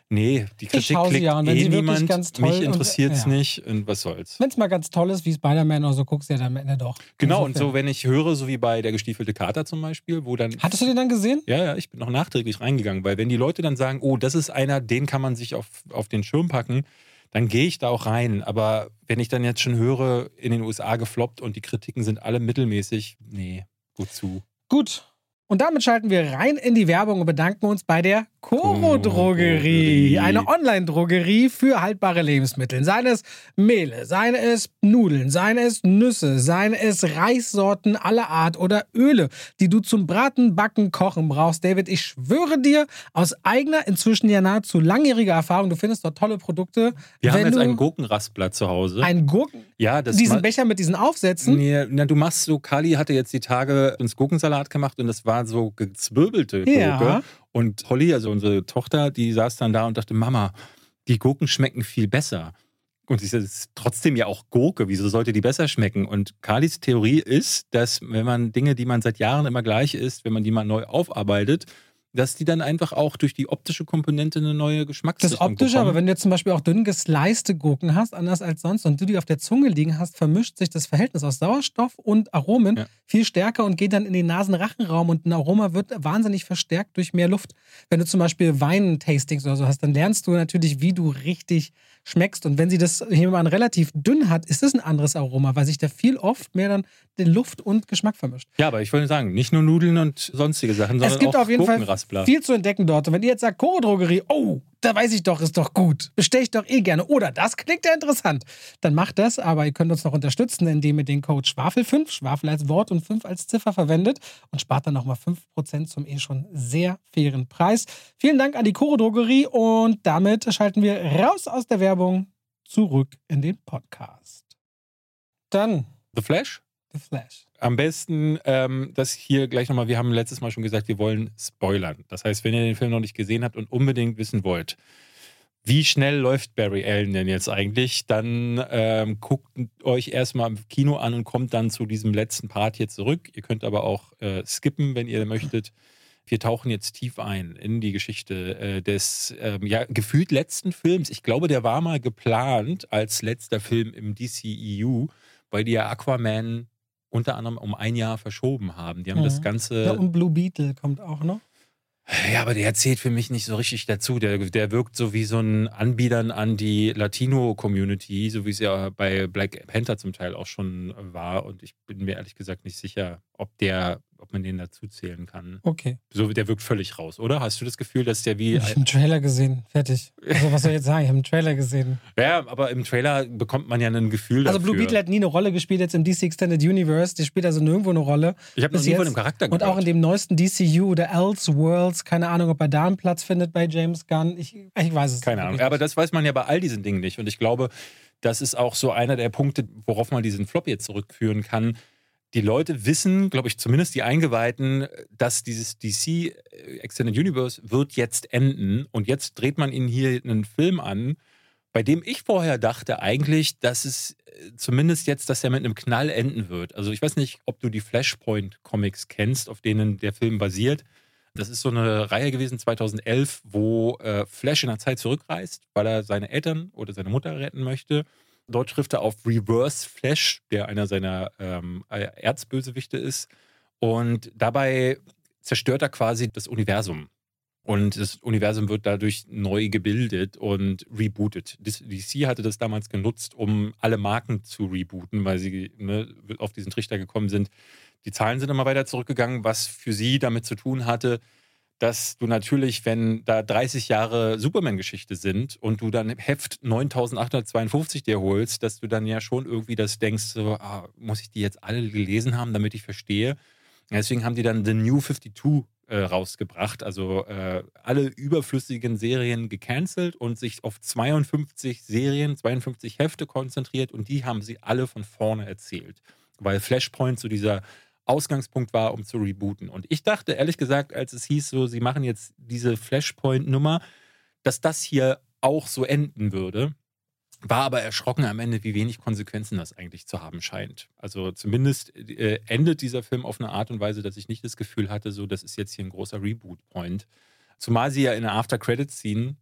nee, die Kritik klickt ja, eh sie niemand, ganz toll mich interessiert es ja. nicht und was soll's. Wenn es mal ganz toll ist, wie Spider-Man oder so, guckst du ja dann am Ende doch. Genau, und so, wenn ich höre, so wie bei der gestiefelte Kater zum Beispiel, wo dann Hattest du den dann gesehen? ja, ja, ich bin noch nachträglich reingegangen, weil wenn die Leute dann sagen, oh, das ist einer, den kann man sich auf, auf den Schirm packen, dann gehe ich da auch rein. Aber wenn ich dann jetzt schon höre, in den USA gefloppt und die Kritiken sind alle mittelmäßig, nee, wozu? Gut. Und damit schalten wir rein in die Werbung und bedanken uns bei der Coro Drogerie. Drogerie. Eine Online-Drogerie für haltbare Lebensmittel. Seien es Mehle, seien es Nudeln, seien es Nüsse, seien es Reissorten aller Art oder Öle, die du zum Braten, Backen, Kochen brauchst. David, ich schwöre dir aus eigener, inzwischen ja nahezu langjähriger Erfahrung, du findest dort tolle Produkte. Wir haben jetzt einen Gurkenraspler zu Hause. einen Gurken, ja, das diesen Becher mit diesen Aufsätzen. Nee, na, du machst so, Kali hatte jetzt die Tage uns Gurkensalat gemacht und das war so gezwirbelte Gurke. Ja. Und Holly, also unsere Tochter, die saß dann da und dachte, Mama, die Gurken schmecken viel besser. Und es ist trotzdem ja auch Gurke, wieso sollte die besser schmecken? Und Kalis Theorie ist, dass wenn man Dinge, die man seit Jahren immer gleich isst, wenn man die mal neu aufarbeitet, dass die dann einfach auch durch die optische Komponente eine neue Das Geschmacksrichtung Optische, aber bekommen. wenn du jetzt zum Beispiel auch dünn geslicete Gurken hast, anders als sonst, und du die auf der Zunge liegen hast, vermischt sich das Verhältnis aus Sauerstoff und Aromen Ja. viel stärker und geht dann in den Nasenrachenraum und ein Aroma wird wahnsinnig verstärkt durch mehr Luft. Wenn du zum Beispiel Wein-Tastings oder so hast, dann lernst du natürlich, wie du richtig schmeckst. Und wenn sie das jemand relativ dünn hat, ist es ein anderes Aroma, weil sich da viel oft mehr dann den Luft und Geschmack vermischt. Ja, aber ich wollte sagen, nicht nur Nudeln und sonstige Sachen, sondern Es gibt auch auf jeden Fall viel zu entdecken dort. Und wenn ihr jetzt sagt, Choro Drogerie, oh, da weiß ich doch, ist doch gut. Bestelle ich doch eh gerne. Oder das klingt ja interessant. Dann macht das, aber ihr könnt uns noch unterstützen, indem ihr den Code Schwafel5, Schwafel als Wort und 5 als Ziffer verwendet und spart dann nochmal 5% zum eh schon sehr fairen Preis. Vielen Dank an die Choro Drogerie und damit schalten wir raus aus der Werbung zurück in den Podcast. Dann The Flash? The Flash. Am besten ähm, das hier gleich nochmal, wir haben letztes Mal schon gesagt, wir wollen spoilern. Das heißt, wenn ihr den Film noch nicht gesehen habt und unbedingt wissen wollt, wie schnell läuft Barry Allen denn jetzt eigentlich, dann ähm, guckt euch erstmal im Kino an und kommt dann zu diesem letzten Part hier zurück. Ihr könnt aber auch äh, skippen, wenn ihr möchtet. Wir tauchen jetzt tief ein in die Geschichte äh, des ähm, ja, gefühlt letzten Films. Ich glaube, der war mal geplant als letzter Film im DCEU, weil die ja Aquaman unter anderem um ein Jahr verschoben haben. Die haben Mhm. das Ganze. Ja, und Blue Beetle kommt auch noch. Ja, aber der zählt für mich nicht so richtig dazu. Der, der wirkt so wie so ein Anbietern an die Latino-Community, so wie es ja bei Black Panther zum Teil auch schon war. Und ich bin mir ehrlich gesagt nicht sicher, ob der ob man den dazu zählen kann. Okay. So, der wirkt völlig raus, oder? Hast du das Gefühl, dass der wie. Ich habe einen Trailer gesehen. Fertig. Also, was soll ich jetzt sagen? Ich habe einen Trailer gesehen. Ja, aber im Trailer bekommt man ja ein Gefühl Also, dafür. Blue Beetle hat nie eine Rolle gespielt jetzt im DC Extended Universe. Der spielt also nirgendwo eine Rolle. ich habe noch nie von dem Charakter Und gehört. auch in dem neuesten DCU oder Elseworlds, keine Ahnung, ob er da einen Platz findet bei James Gunn. Ich, ich weiß es Keine wirklich Ahnung. nicht. Aber das weiß man ja bei all diesen Dingen nicht. Und ich glaube, das ist auch so einer der Punkte, worauf man diesen Flop jetzt zurückführen kann. Die Leute wissen, glaube ich, zumindest die Eingeweihten, dass dieses DC Extended Universe wird jetzt enden. Und jetzt dreht man ihnen hier einen Film an, bei dem ich vorher dachte eigentlich, dass es äh, zumindest jetzt, dass er mit einem Knall enden wird. Also ich weiß nicht, ob du die Flashpoint-Comics kennst, auf denen der Film basiert. Das ist so eine Reihe gewesen 2011, wo äh, Flash in der Zeit zurückreist, weil er seine Eltern oder seine Mutter retten möchte. Dort trifft er auf Reverse Flash, der einer seiner ähm, Erzbösewichte ist. Und dabei zerstört er quasi das Universum. Und das Universum wird dadurch neu gebildet und rebootet. DC hatte das damals genutzt, um alle Marken zu rebooten, weil sie ne, auf diesen Trichter gekommen sind. Die Zahlen sind immer weiter zurückgegangen, was für sie damit zu tun hatte, dass du natürlich, wenn da 30 Jahre Superman-Geschichte sind und du dann Heft 9852 dir holst, dass du dann ja schon irgendwie das denkst, so, ah, muss ich die jetzt alle gelesen haben, damit ich verstehe. Deswegen haben die dann The New 52 äh, rausgebracht, also äh, alle überflüssigen Serien gecancelt und sich auf 52 Serien, 52 Hefte konzentriert und die haben sie alle von vorne erzählt, weil Flashpoint so dieser Ausgangspunkt war, um zu rebooten. Und ich dachte, ehrlich gesagt, als es hieß, so, sie machen jetzt diese Flashpoint-Nummer, dass das hier auch so enden würde. War aber erschrocken am Ende, wie wenig Konsequenzen das eigentlich zu haben scheint. Also zumindest äh, endet dieser Film auf eine Art und Weise, dass ich nicht das Gefühl hatte, so das ist jetzt hier ein großer Reboot-Point. Zumal sie ja in der After-Credit-Scene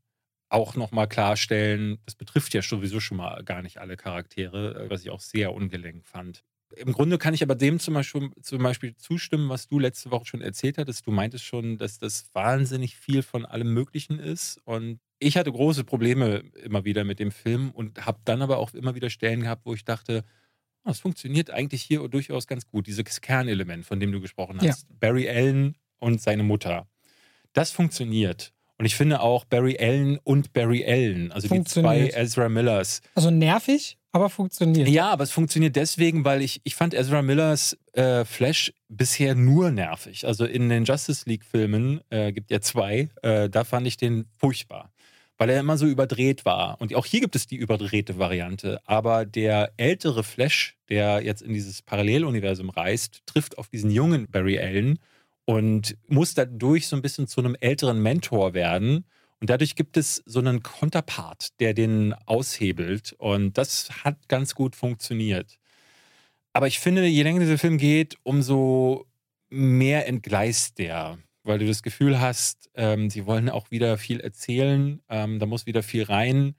auch nochmal klarstellen, das betrifft ja sowieso schon mal gar nicht alle Charaktere, äh, was ich auch sehr ungelenk fand. Im Grunde kann ich aber dem zum Beispiel, zum Beispiel zustimmen, was du letzte Woche schon erzählt hattest. Du meintest schon, dass das wahnsinnig viel von allem Möglichen ist. Und ich hatte große Probleme immer wieder mit dem Film und habe dann aber auch immer wieder Stellen gehabt, wo ich dachte, oh, das funktioniert eigentlich hier durchaus ganz gut. Dieses Kernelement, von dem du gesprochen Ja. hast. Barry Allen und seine Mutter. Das funktioniert. Und ich finde auch Barry Allen und Barry Allen, also die zwei. Ezra Millers, Also nervig, aber funktioniert. ja, aber es funktioniert deswegen, weil ich, ich fand Ezra Millers äh, Flash bisher nur nervig. Also in den Justice League-Filmen, äh, gibt ja zwei, äh, da fand ich den furchtbar. Weil er immer so überdreht war. Und auch hier gibt es die überdrehte Variante. Aber der ältere Flash, der jetzt in dieses Paralleluniversum reist, trifft auf diesen jungen Barry Allen und muss dadurch so ein bisschen zu einem älteren Mentor werden. Und dadurch gibt es so einen Konterpart, der den aushebelt. Und das hat ganz gut funktioniert. Aber ich finde, je länger dieser Film geht, umso mehr entgleist der. Weil du das Gefühl hast, ähm, sie wollen auch wieder viel erzählen, ähm, da muss wieder viel rein.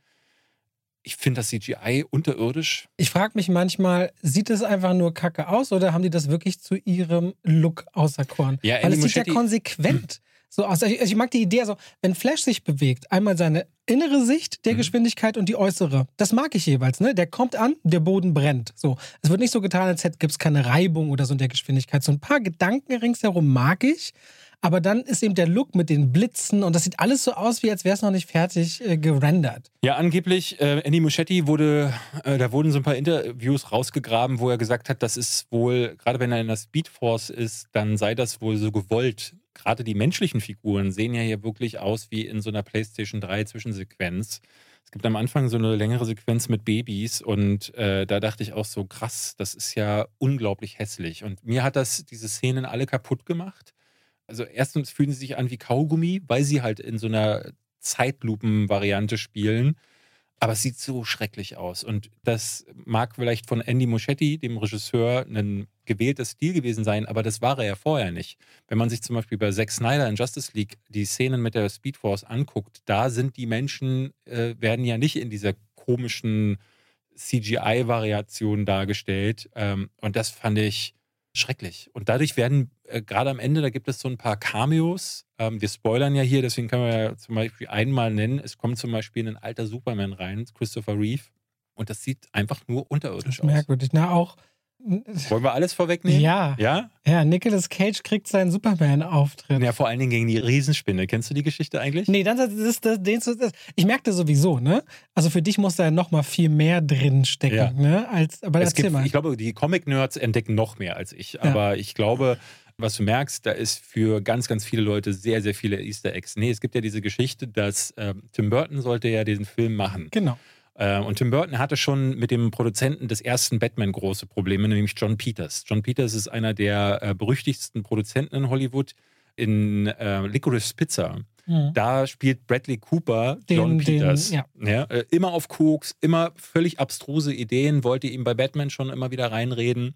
Ich finde das CGI unterirdisch. Ich frage mich manchmal, sieht es einfach nur kacke aus oder haben die das wirklich zu ihrem Look auserkoren? Ja, Weil es sieht ja konsequent so aus. Also ich, also ich mag die Idee, also wenn Flash sich bewegt, einmal seine innere Sicht der Mhm. Geschwindigkeit und die äußere. Das mag ich jeweils. Ne? Der kommt an, der Boden brennt. So, es wird nicht so getan, als hätte es keine Reibung oder so in der Geschwindigkeit. So ein paar Gedanken ringsherum mag ich. Aber dann ist eben der Look mit den Blitzen und das sieht alles so aus, wie als wäre es noch nicht fertig äh, gerendert. Ja, angeblich, äh, Andy Muschietti wurde, äh, da wurden so ein paar Interviews rausgegraben, wo er gesagt hat, das ist wohl, gerade wenn er in der Speedforce ist, dann sei das wohl so gewollt. Gerade die menschlichen Figuren sehen ja hier wirklich aus wie in so einer PlayStation 3 Zwischensequenz. Es gibt am Anfang so eine längere Sequenz mit Babys und äh, da dachte ich auch so, krass, das ist ja unglaublich hässlich. Und mir hat das diese Szenen alle kaputt gemacht. Also erstens fühlen sie sich an wie Kaugummi, weil sie halt in so einer Zeitlupen-Variante spielen. Aber es sieht so schrecklich aus. Und das mag vielleicht von Andy Muschietti, dem Regisseur, ein gewählter Stil gewesen sein, aber das war er ja vorher nicht. Wenn man sich zum Beispiel bei Zack Snyder in Justice League die Szenen mit der Speedforce anguckt, da sind die Menschen, äh, werden ja nicht in dieser komischen CGI-Variation dargestellt. Ähm, und das fand ich schrecklich. Und dadurch werden äh, gerade am Ende, da gibt es so ein paar Cameos. Ähm, wir spoilern ja hier, deswegen können wir ja zum Beispiel einmal nennen. Es kommt zum Beispiel ein alter Superman rein, Christopher Reeve. Und das sieht einfach nur unterirdisch aus. Merkwürdig. Na, auch Wollen wir alles vorwegnehmen? Ja. Ja? Ja, Nicolas Cage kriegt seinen Superman-Auftritt. Ja, vor allen Dingen gegen die Riesenspinne. Kennst du die Geschichte eigentlich? Nee, dann, das ist, das, das, das, ich merkte sowieso, ne? Also für dich muss da ja noch mal viel mehr drin stecken, Ja. ne? Als, aber Es erzähl gibt, mal. ich glaube, die Comic-Nerds entdecken noch mehr als ich. Aber ich glaube, was du merkst, da ist für ganz, ganz viele Leute sehr, sehr viele Easter Eggs. Nee, es gibt ja diese Geschichte, dass ähm, Tim Burton sollte ja diesen Film machen. genau. Äh, und Tim Burton hatte schon mit dem Produzenten des ersten Batman große Probleme, nämlich John Peters. John Peters ist einer der äh, berüchtigsten Produzenten in Hollywood. In äh, Licorice Pizza, Mhm. da spielt Bradley Cooper Den- John den- Peters. ja. äh, immer auf Koks, immer völlig abstruse Ideen, wollte ihm bei Batman schon immer wieder reinreden.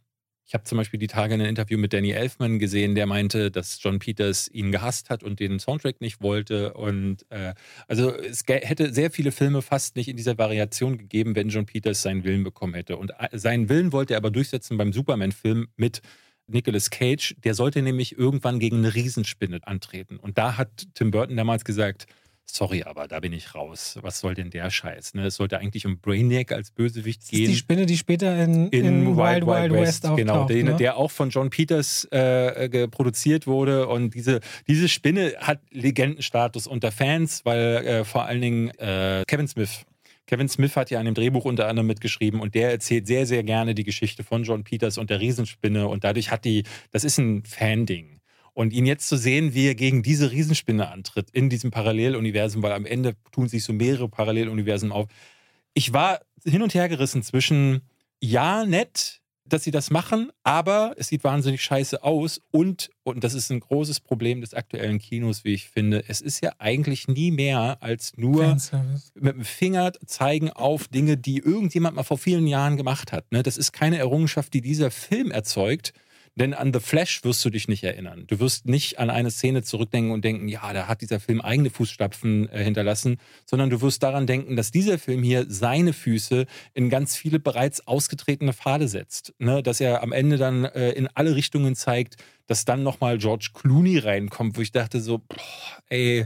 Ich habe zum Beispiel die Tage ein Interview mit Danny Elfman gesehen, der meinte, dass John Peters ihn gehasst hat und den Soundtrack nicht wollte. Und äh, also es hätte sehr viele Filme fast nicht in dieser Variation gegeben, wenn John Peters seinen Willen bekommen hätte. Und äh, seinen Willen wollte er aber durchsetzen beim Superman-Film mit Nicolas Cage. Der sollte nämlich irgendwann gegen eine Riesenspinne antreten. Und da hat Tim Burton damals gesagt, sorry, aber da bin ich raus. Was soll denn der Scheiß? Ne? Es sollte eigentlich um Brainiac als Bösewicht Das ist gehen die Spinne, die später in, in, Wild Wild West, auftaucht. genau, den, ne? der auch von John Peters äh, produziert wurde. Und diese, diese Spinne hat Legendenstatus unter Fans, weil äh, vor allen Dingen äh, Kevin Smith. Kevin Smith hat ja an dem Drehbuch unter anderem mitgeschrieben und der erzählt sehr, sehr gerne die Geschichte von John Peters und der Riesenspinne und dadurch hat die, das ist ein Fan-Ding. Und ihn jetzt zu sehen, wie er gegen diese Riesenspinne antritt in diesem Paralleluniversum, weil am Ende tun sich so mehrere Paralleluniversen auf. Ich war hin und her gerissen zwischen, ja, nett, dass sie das machen, aber es sieht wahnsinnig scheiße aus und, und das ist ein großes Problem des aktuellen Kinos, wie ich finde, es ist ja eigentlich nie mehr als nur mit dem Finger zeigen auf Dinge, die irgendjemand mal vor vielen Jahren gemacht hat. Ne? Das ist keine Errungenschaft, die dieser Film erzeugt. Denn an The Flash wirst du dich nicht erinnern. Du wirst nicht an eine Szene zurückdenken und denken, ja, da hat dieser Film eigene Fußstapfen äh, hinterlassen, sondern du wirst daran denken, dass dieser Film hier seine Füße in ganz viele bereits ausgetretene Pfade setzt. Ne? Dass er am Ende dann äh, in alle Richtungen zeigt, dass dann nochmal George Clooney reinkommt, wo ich dachte so, boah, ey,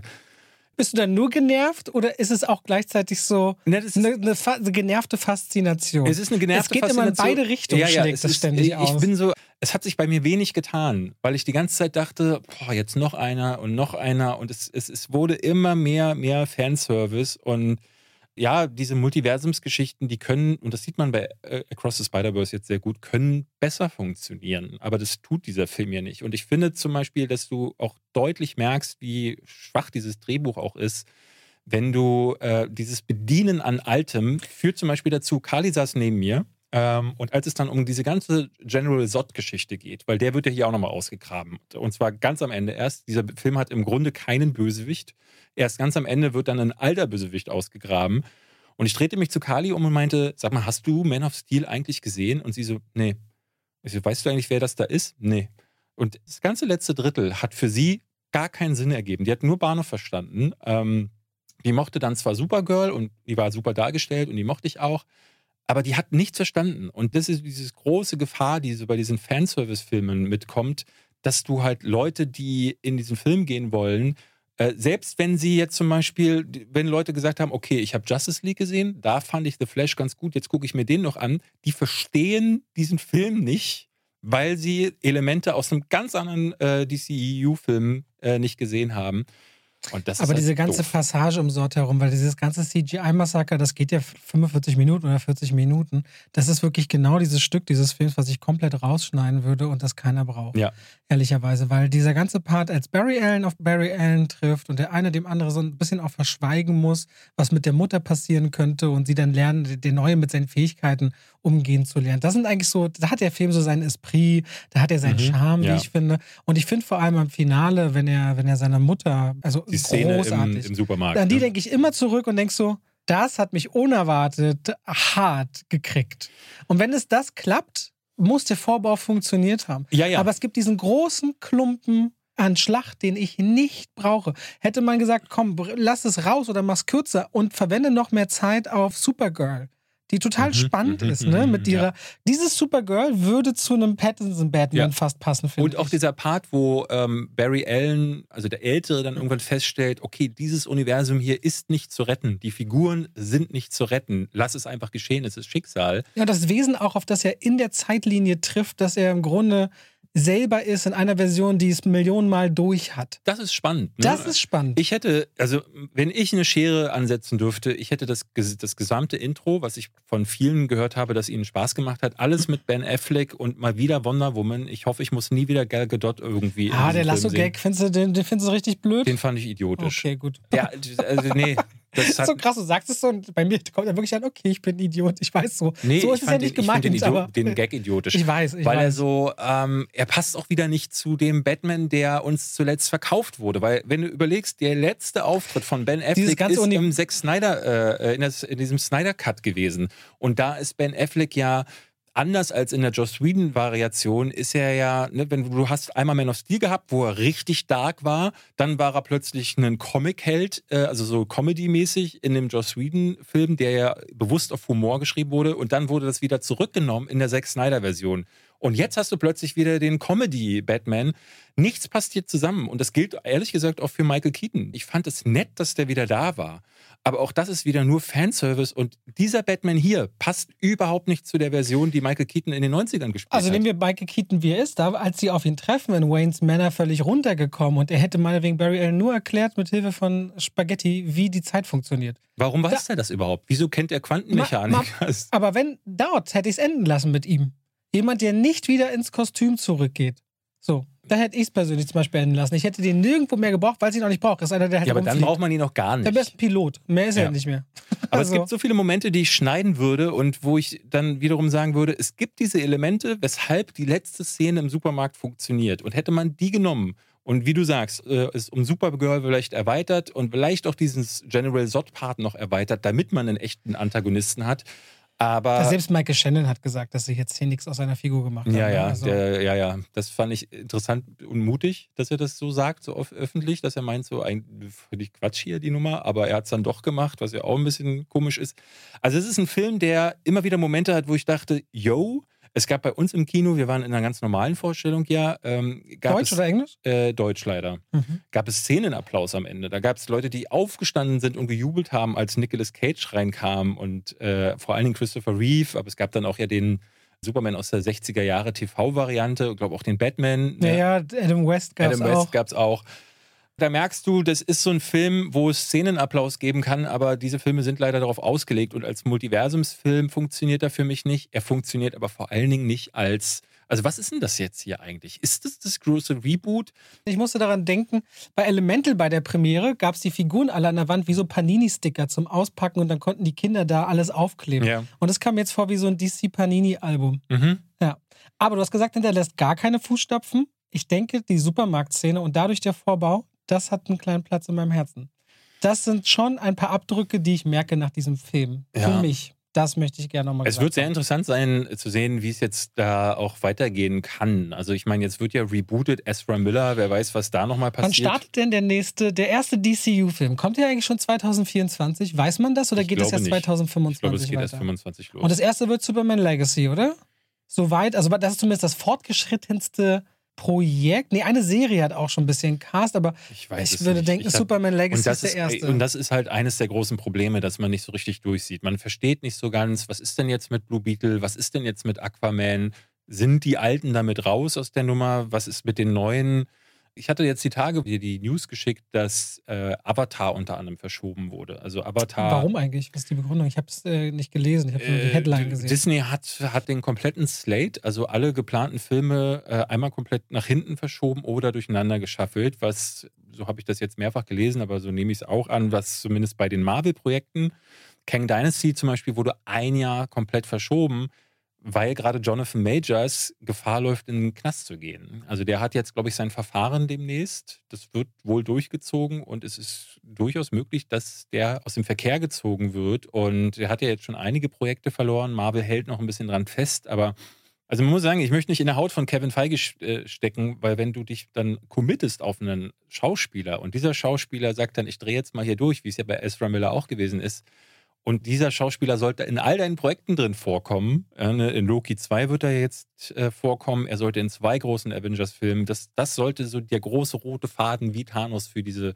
Bist du dann nur genervt oder ist es auch gleichzeitig so Ne, das ist- eine, eine, eine genervte Faszination? Es ist eine genervte Es geht immer in Faszination. beide Richtungen, ja, ja, schlägt es das ist, ständig ich, aus. Ich bin so, es hat sich bei mir wenig getan, weil ich die ganze Zeit dachte, boah, jetzt noch einer und noch einer und es, es, es wurde immer mehr, mehr Fanservice und ja, diese Multiversumsgeschichten, die können, und das sieht man bei äh, Across the Spider-Verse jetzt sehr gut, können besser funktionieren. Aber das tut dieser Film ja nicht. Und ich finde zum Beispiel, dass du auch deutlich merkst, wie schwach dieses Drehbuch auch ist, wenn du äh, dieses Bedienen an Altem führt zum Beispiel dazu, Kali saß neben mir ähm, und als es dann um diese ganze General Zod-Geschichte geht, weil der wird ja hier auch nochmal ausgegraben und zwar ganz am Ende erst, dieser Film hat im Grunde keinen Bösewicht, erst ganz am Ende wird dann ein alter Bösewicht ausgegraben und ich drehte mich zu Kali um und meinte, sag mal, hast du Man of Steel eigentlich gesehen? Und sie so, nee. Ich so, weißt du eigentlich, wer das da ist? Nee. Und das ganze letzte Drittel hat für sie gar keinen Sinn ergeben. Die hat nur Bahnhof verstanden. Ähm, die mochte dann zwar Supergirl und die war super dargestellt und die mochte ich auch, aber die hat nichts verstanden. Und das ist diese große Gefahr, die so bei diesen Fanservice-Filmen mitkommt, dass du halt Leute, die in diesen Film gehen wollen, äh, selbst wenn sie jetzt zum Beispiel, wenn Leute gesagt haben, okay, ich habe Justice League gesehen, da fand ich The Flash ganz gut, jetzt gucke ich mir den noch an, die verstehen diesen Film nicht, weil sie Elemente aus einem ganz anderen äh, DCEU-Film äh, nicht gesehen haben. Aber halt diese ganze doof. Passage um Sort herum, weil dieses ganze CGI-Massaker, das geht ja 45 Minuten oder 40 Minuten. Das ist wirklich genau dieses Stück dieses Films, was ich komplett rausschneiden würde und das keiner braucht. Ja. Ehrlicherweise, weil dieser ganze Part, als Barry Allen auf Barry Allen trifft und der eine dem anderen so ein bisschen auch verschweigen muss, was mit der Mutter passieren könnte und sie dann lernen, der Neue mit seinen Fähigkeiten umgehen zu lernen. Das sind eigentlich so, da hat der Film so seinen Esprit, da hat er seinen Mhm, Charme, ja. wie ich finde. Und ich finde vor allem am Finale, wenn er, wenn er seiner Mutter, also Die Szene im, großartig. im Supermarkt. An die ne? denke ich immer zurück und denke so, das hat mich unerwartet hart gekriegt. Und wenn es das klappt, muss der Vorbau funktioniert haben. Ja, ja. Aber es gibt diesen großen Klumpen an Schlacht, den ich nicht brauche. Hätte man gesagt, komm, lass es raus oder mach's kürzer und verwende noch mehr Zeit auf Supergirl. Die total Mhm, spannend mhm, ist, ne? mhm, Mit ja. ihrer. Dieses Supergirl würde zu einem Pattinson-Batman Ja. fast passen, finde Und ich. auch dieser Part, wo ähm, Barry Allen, also der Ältere, dann irgendwann feststellt, okay, dieses Universum hier ist nicht zu retten. Die Figuren sind nicht zu retten. Lass es einfach geschehen, es ist Schicksal. Ja, das Wesen auch, auf das er in der Zeitlinie trifft, dass er im Grunde selber ist in einer Version, die es Millionenmal durch hat. Das ist spannend. Ne? Das ist spannend. Ich hätte, also wenn ich eine Schere ansetzen dürfte, ich hätte das, das gesamte Intro, was ich von vielen gehört habe, dass ihnen Spaß gemacht hat, alles mit Ben Affleck und mal wieder Wonder Woman. Ich hoffe, ich muss nie wieder Gal Gadot irgendwie. ah, der Lasso-Gag, findest du, den, den findest du richtig blöd? Den fand ich idiotisch. okay, gut. Ja, also nee. Das ist so krass, du sagst es so und bei mir kommt er wirklich an, okay, ich bin ein Idiot, ich weiß so. nee, so ich ist es ja nicht den, ich gemeint, den, Idiot, aber den Gag idiotisch. ich weiß, ich weil er weiß. so, ähm, er passt auch wieder nicht zu dem Batman, der uns zuletzt verkauft wurde. Weil, wenn du überlegst, der letzte Auftritt von Ben Affleck ist Uni- im Zack Snyder, äh, in, das, in diesem Snyder-Cut gewesen. Und da ist Ben Affleck ja. Anders als in der Joss Whedon-Variation ist er ja, ne, wenn du, hast einmal Man of Steel gehabt, wo er richtig dark war, dann war er plötzlich ein Comic-Held, äh, also so Comedy-mäßig in dem Joss Whedon-Film, der ja bewusst auf Humor geschrieben wurde und dann wurde das wieder zurückgenommen in der Zack Snyder-Version. Und jetzt hast du plötzlich wieder den Comedy-Batman. Nichts passt hier zusammen. Und das gilt ehrlich gesagt auch für Michael Keaton. Ich fand es nett, dass der wieder da war. Aber auch das ist wieder nur Fanservice. Und dieser Batman hier passt überhaupt nicht zu der Version, die Michael Keaton in den 90ern gespielt Also hat. nehmen wir Michael Keaton, wie er ist, da, als sie auf ihn treffen in Waynes Manor völlig runtergekommen und er hätte meinetwegen Barry Allen nur erklärt mit Hilfe von Spaghetti, wie die Zeit funktioniert. Warum weiß er das überhaupt? Wieso kennt er Quantenmechanik? Aber wenn dort hätte ich es enden lassen mit ihm. Jemand, der nicht wieder ins Kostüm zurückgeht. So, da hätte ich es persönlich zum Beispiel enden lassen. Ich hätte den nirgendwo mehr gebraucht, weil es ihn auch nicht braucht. Das ist einer, der halt ja, aber dann braucht man ihn noch gar nicht. Der beste Pilot. Mehr ist Ja. er nicht mehr. Aber es Also- gibt so viele Momente, die ich schneiden würde und wo ich dann wiederum sagen würde, es gibt diese Elemente, weshalb die letzte Szene im Supermarkt funktioniert. Und hätte man die genommen und wie du sagst, äh, es um Supergirl vielleicht erweitert und vielleicht auch dieses General Zod-Part noch erweitert, damit man einen echten Antagonisten hat. Aber Selbst Michael Shannon hat gesagt, dass sie jetzt hier nichts aus seiner Figur gemacht haben. ja, ne? ja, Also, der, ja, ja. Das fand ich interessant und mutig, dass er das so sagt, so öffentlich, dass er meint, so eigentlich völlig Quatsch hier, die Nummer, aber er hat es dann doch gemacht, was ja auch ein bisschen komisch ist. Also es ist ein Film, der immer wieder Momente hat, wo ich dachte, yo, es gab bei uns im Kino, wir waren in einer ganz normalen Vorstellung ja, ähm, gab Deutsch es, oder Englisch? Äh, Deutsch leider. Mhm. Gab es Szenenapplaus am Ende. Da gab es Leute, die aufgestanden sind und gejubelt haben, als Nicolas Cage reinkam und äh, vor allen Dingen Christopher Reeve, aber es gab dann auch ja den Superman aus der 60er Jahre TV-Variante, ich glaube auch den Batman. Ja, ne? ja, Adam West gab es Adam West auch. gab es auch. Da merkst du, das ist so ein Film, wo es Szenenapplaus geben kann, aber diese Filme sind leider darauf ausgelegt und als Multiversumsfilm funktioniert er für mich nicht. Er funktioniert aber vor allen Dingen nicht als. Also, was ist denn das jetzt hier eigentlich? Ist das das große Reboot? Ich musste daran denken, bei Elemental bei der Premiere gab es die Figuren alle an der Wand wie so Panini-Sticker zum Auspacken und dann konnten die Kinder da alles aufkleben. Ja. Und das kam jetzt vor wie so ein DC Panini-Album. Mhm. Ja. Aber du hast gesagt, hinterlässt gar keine Fußstapfen. Ich denke, die Supermarktszene und dadurch der Vorbau, das hat einen kleinen Platz in meinem Herzen. Das sind schon ein paar Abdrücke, die ich merke nach diesem Film. Ja. Für mich. Das möchte ich gerne nochmal Es wird sehr interessant sein zu sehen, wie es jetzt da auch weitergehen kann. Also ich meine, jetzt wird ja rebootet, Ezra Miller, wer weiß, was da nochmal Wann passiert. startet denn der nächste, der erste DCU-Film? Kommt der eigentlich schon 2024? Weiß man das oder Ich geht es glaube erst nicht. 2025 Ich glaube, es geht weiter? erst 25 los. Und das erste wird Superman Legacy, oder? Soweit, also das ist zumindest das fortgeschrittenste Projekt. Nee, eine Serie hat auch schon ein bisschen Cast, aber ich weiß ich würde nicht. denken, Ich Superman Legacy ist der erste. und das ist halt eines der großen Probleme, dass man nicht so richtig durchsieht. Man versteht nicht so ganz, was ist denn jetzt mit Blue Beetle, was ist denn jetzt mit Aquaman? Sind die Alten damit raus aus der Nummer? Was ist mit den Neuen? Ich hatte jetzt die Tage dir die News geschickt, dass äh, Avatar unter anderem verschoben wurde. Also Avatar. Warum eigentlich? Was ist die Begründung? Ich habe es äh, nicht gelesen, ich habe nur die Äh, Headline gesehen. Disney hat, hat den kompletten Slate, also alle geplanten Filme, äh, einmal komplett nach hinten verschoben oder durcheinander geschaffelt, was, so habe ich das jetzt mehrfach gelesen, aber so nehme ich es auch an, was zumindest bei den Marvel-Projekten, Kang Dynasty zum Beispiel, wurde ein Jahr komplett verschoben, weil gerade Jonathan Majors Gefahr läuft, in den Knast zu gehen. Also der hat jetzt, glaube ich, sein Verfahren demnächst. Das wird wohl durchgezogen und es ist durchaus möglich, dass der aus dem Verkehr gezogen wird. Und er hat ja jetzt schon einige Projekte verloren. Marvel hält noch ein bisschen dran fest, aber also man muss sagen, ich möchte nicht in der Haut von Kevin Feige äh, stecken, weil wenn du dich dann committest auf einen Schauspieler und dieser Schauspieler sagt dann, ich drehe jetzt mal hier durch, wie es ja bei Ezra Miller auch gewesen ist, Und dieser Schauspieler sollte in all deinen Projekten drin vorkommen. Ne, in Loki 2 wird er jetzt äh, vorkommen. Er sollte in zwei großen Avengers-Filmen. Das, das sollte so der große rote Faden wie Thanos für diese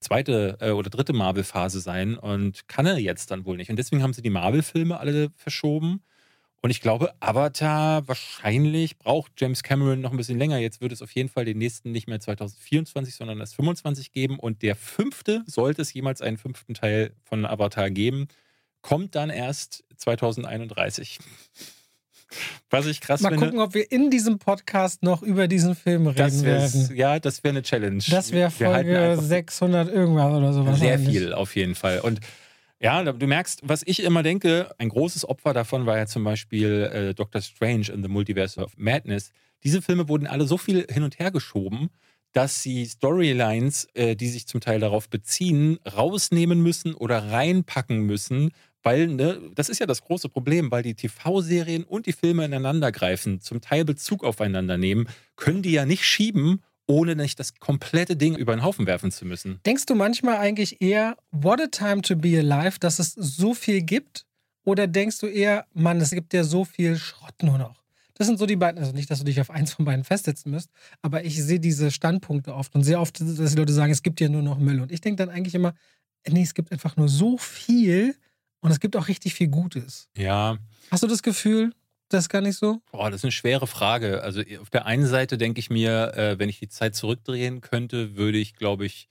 zweite äh, oder dritte Marvel-Phase sein. Und kann er jetzt dann wohl nicht. Und deswegen haben sie die Marvel-Filme alle verschoben. Und ich glaube, Avatar wahrscheinlich braucht James Cameron noch ein bisschen länger. Jetzt wird es auf jeden Fall den nächsten nicht mehr 2024, sondern erst 25 geben. Und der fünfte, sollte es jemals einen fünften Teil von Avatar geben, kommt dann erst 2031. Was ich krass Mal finde. gucken, ob wir in diesem Podcast noch über diesen Film reden das werden. ja, das wäre eine Challenge. Das wäre Folge einfach 600 irgendwas oder so. Sehr viel auf jeden Fall. Und ja, du merkst, was ich immer denke, ein großes Opfer davon war ja zum Beispiel äh, Doctor Strange in the Multiverse of Madness. Diese Filme wurden alle so viel hin und her geschoben, dass sie Storylines, äh, die sich zum Teil darauf beziehen, rausnehmen müssen oder reinpacken müssen, weil, ne, das ist ja das große Problem, weil die TV-Serien und die Filme ineinander greifen, zum Teil Bezug aufeinander nehmen, können die ja nicht schieben, ohne nicht das komplette Ding über den Haufen werfen zu müssen. Denkst du manchmal eigentlich eher, what a time to be alive, dass es so viel gibt? Oder denkst du eher, Mann, es gibt ja so viel Schrott nur noch? Das sind so die beiden, also nicht, dass du dich auf eins von beiden festsetzen müsst, aber ich sehe diese Standpunkte oft und sehr oft, dass die Leute sagen, es gibt ja nur noch Müll. Und ich denke dann eigentlich immer, nee, es gibt einfach nur so viel und es gibt auch richtig viel Gutes. Ja, Hast du das Gefühl, das ist gar nicht so? Boah, das ist eine schwere Frage. Also auf der einen Seite denke ich mir, äh, wenn ich die Zeit zurückdrehen könnte, würde ich, glaube ich,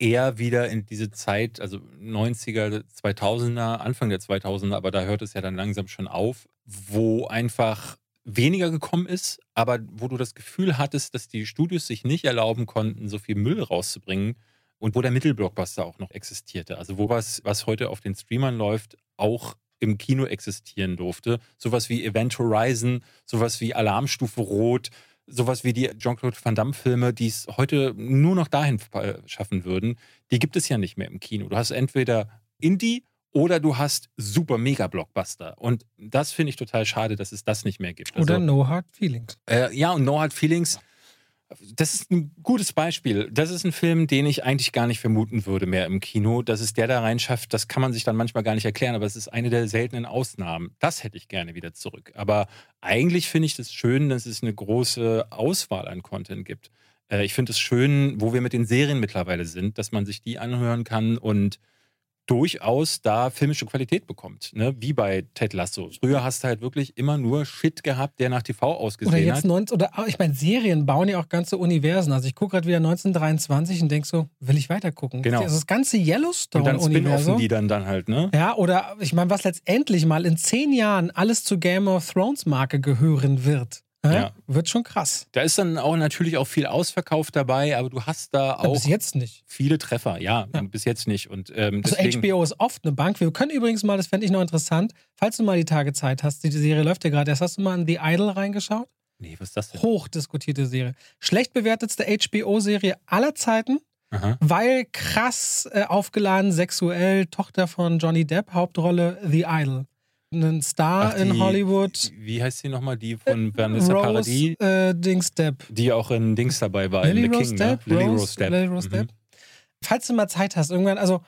eher wieder in diese Zeit, also 90er, 2000er, Anfang der 2000er, aber da hört es ja dann langsam schon auf, wo einfach weniger gekommen ist, aber wo du das Gefühl hattest, dass die Studios sich nicht erlauben konnten, so viel Müll rauszubringen und wo der Mittelblockbuster auch noch existierte. Also wo was, was heute auf den Streamern läuft, auch im Kino existieren durfte. Sowas wie Event Horizon, sowas wie Alarmstufe Rot, sowas wie die Jean-Claude Van Damme-Filme, die es heute nur noch dahin äh, schaffen würden, die gibt es ja nicht mehr im Kino. Du hast entweder Indie oder du hast super Mega-Blockbuster. Und das finde ich total schade, dass es das nicht mehr gibt. Oder Also, No Hard Feelings? äh, ja, und No Hard Feelings, das ist ein gutes Beispiel. Das ist ein Film, den ich eigentlich gar nicht vermuten würde mehr im Kino. Dass es der da reinschafft, das kann man sich dann manchmal gar nicht erklären, aber es ist eine der seltenen Ausnahmen. Das hätte ich gerne wieder zurück. Aber eigentlich finde ich das schön, dass es eine große Auswahl an Content gibt. Äh, ich finde es schön, wo wir mit den Serien mittlerweile sind, dass man sich die anhören kann und durchaus da filmische Qualität bekommt. Ne? Wie bei Ted Lasso. Früher hast du halt wirklich immer nur Shit gehabt, der nach TV ausgesehen Oder jetzt hat. 19, oder ich meine, Serien bauen ja auch ganze Universen. Also ich gucke gerade wieder 1923 und denke so, will ich weiter gucken? Genau. Also das ganze Und dann Yellowstone-Universum. die dann dann halt, ne? Ja, oder ich meine, was letztendlich mal in zehn Jahren alles zur Game of Thrones Marke gehören wird, Ja. wird schon krass. Da ist dann auch natürlich auch viel Ausverkauf dabei, aber du hast da Aber auch bis jetzt nicht. viele Treffer. Ja, Ja. bis jetzt nicht. Und ähm, Also deswegen, HBO ist oft eine Bank. Wir können übrigens mal, das fände ich noch interessant, falls du mal die Tage Zeit hast, die Serie läuft ja gerade erst, hast du mal in The Idol reingeschaut? Nee, was ist das denn? Hochdiskutierte Serie. Schlecht bewertetste HBO-Serie aller Zeiten, Aha. weil krass äh, aufgeladen, sexuell, Tochter von Johnny Depp, Hauptrolle The Idol. Ein Star Ach, in die- Hollywood. Wie heißt sie nochmal? Die von Vanessa Paradis, Rose äh, Dings Depp. die auch in Dings dabei war, Lily in The Rose King, ne? Depp? Lily Rose- Rose Depp. Lily Rose Mhm. Depp. Falls du mal Zeit hast, irgendwann, also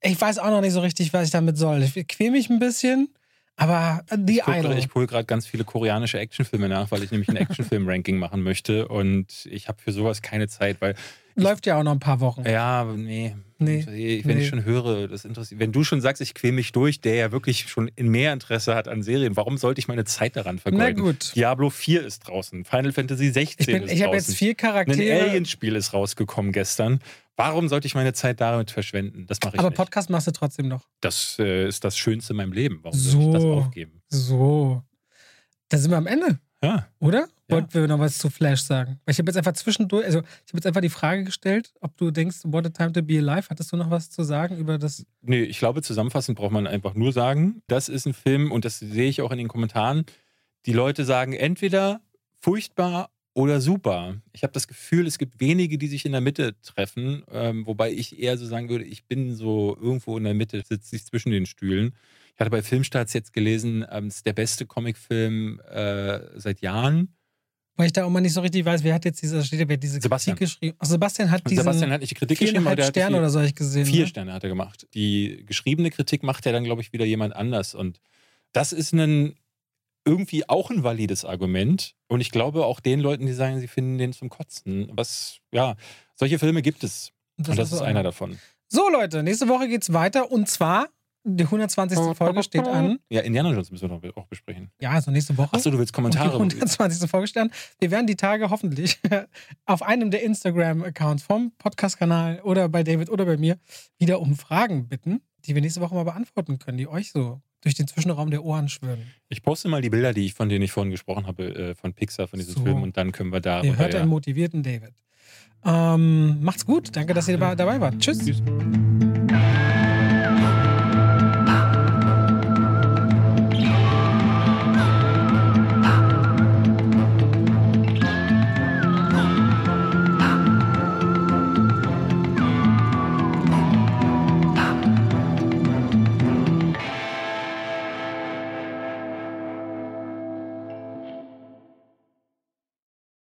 ich weiß auch noch nicht so richtig, was ich damit soll. Ich quäl mich ein bisschen, aber äh, The Ich gucke Idol. ich guck gerade ganz viele koreanische Actionfilme nach, weil ich nämlich ein Actionfilm-Ranking machen möchte und ich habe für sowas keine Zeit, weil Läuft ja auch noch ein paar Wochen. Ja, nee. Nee, Wenn nee. ich schon höre, das interessiert. Wenn du schon sagst, ich quäl mich durch, der ja wirklich schon mehr Interesse hat an Serien, warum sollte ich meine Zeit daran vergeuden? Na gut. Diablo 4 ist draußen, Final Fantasy 16 Ich, bin- ist ich habe draußen. jetzt vier Ein Charaktere. Alien-Spiel ist rausgekommen gestern. Warum sollte ich meine Zeit damit verschwenden? Das mache ich aber nicht. Podcast machst du trotzdem noch. Das äh, ist das Schönste in meinem Leben. Warum soll ich das So. aufgeben? So. Da sind wir am Ende, Ja. oder? Ja. Wollten wir noch was zu Flash sagen? Weil ich habe jetzt einfach zwischendurch, also ich habe jetzt einfach die Frage gestellt, ob du denkst, what a time to be alive. Hattest du noch was zu sagen über das? Nee, ich glaube, zusammenfassend braucht man einfach nur sagen, das ist ein Film und das sehe ich auch in den Kommentaren. Die Leute sagen entweder furchtbar oder super. Ich habe das Gefühl, es gibt wenige, die sich in der Mitte treffen, ähm, wobei ich eher so sagen würde, ich bin so irgendwo in der Mitte, sitze ich zwischen den Stühlen. Ich hatte bei Filmstarts jetzt gelesen, ähm, es ist der beste Comicfilm äh, seit Jahren. Weil ich da immer nicht so richtig weiß, wer hat jetzt diese, steht wer diese Sebastian. Kritik geschrieben? Ach, Sebastian hat diese Sebastian hat nicht die Kritik geschrieben, aber der hat Sterne vier, oder so ich gesehen. vier ne? Sterne hat er gemacht. Die geschriebene Kritik macht ja dann, glaube ich, wieder jemand anders. Und das ist ein irgendwie auch ein valides Argument. Und ich glaube auch den Leuten, die sagen, sie finden den zum Kotzen. Was, ja, solche Filme gibt es. Das und das ist so einer davon. So, Leute, nächste Woche geht's weiter und zwar die 120. Folge steht an. Ja, Indiana Jones müssen wir noch auch besprechen. Ja, also nächste Woche. Achso, du willst Kommentare. Und die 120. Folge steht an. Wir werden die Tage hoffentlich auf einem der Instagram-Accounts vom Podcast-Kanal oder bei David oder bei mir wieder um Fragen bitten, die wir nächste Woche mal beantworten können, die euch so durch den Zwischenraum der Ohren schwirren. Ich poste mal die Bilder, die ich, von denen ich vorhin gesprochen habe, äh, von Pixar, von diesem So. Film, und dann können wir da. Ihr hört ja. einen motivierten David. Ähm, macht's gut. Danke, dass ihr dabei dabei wart. Tschüss. Tschüss.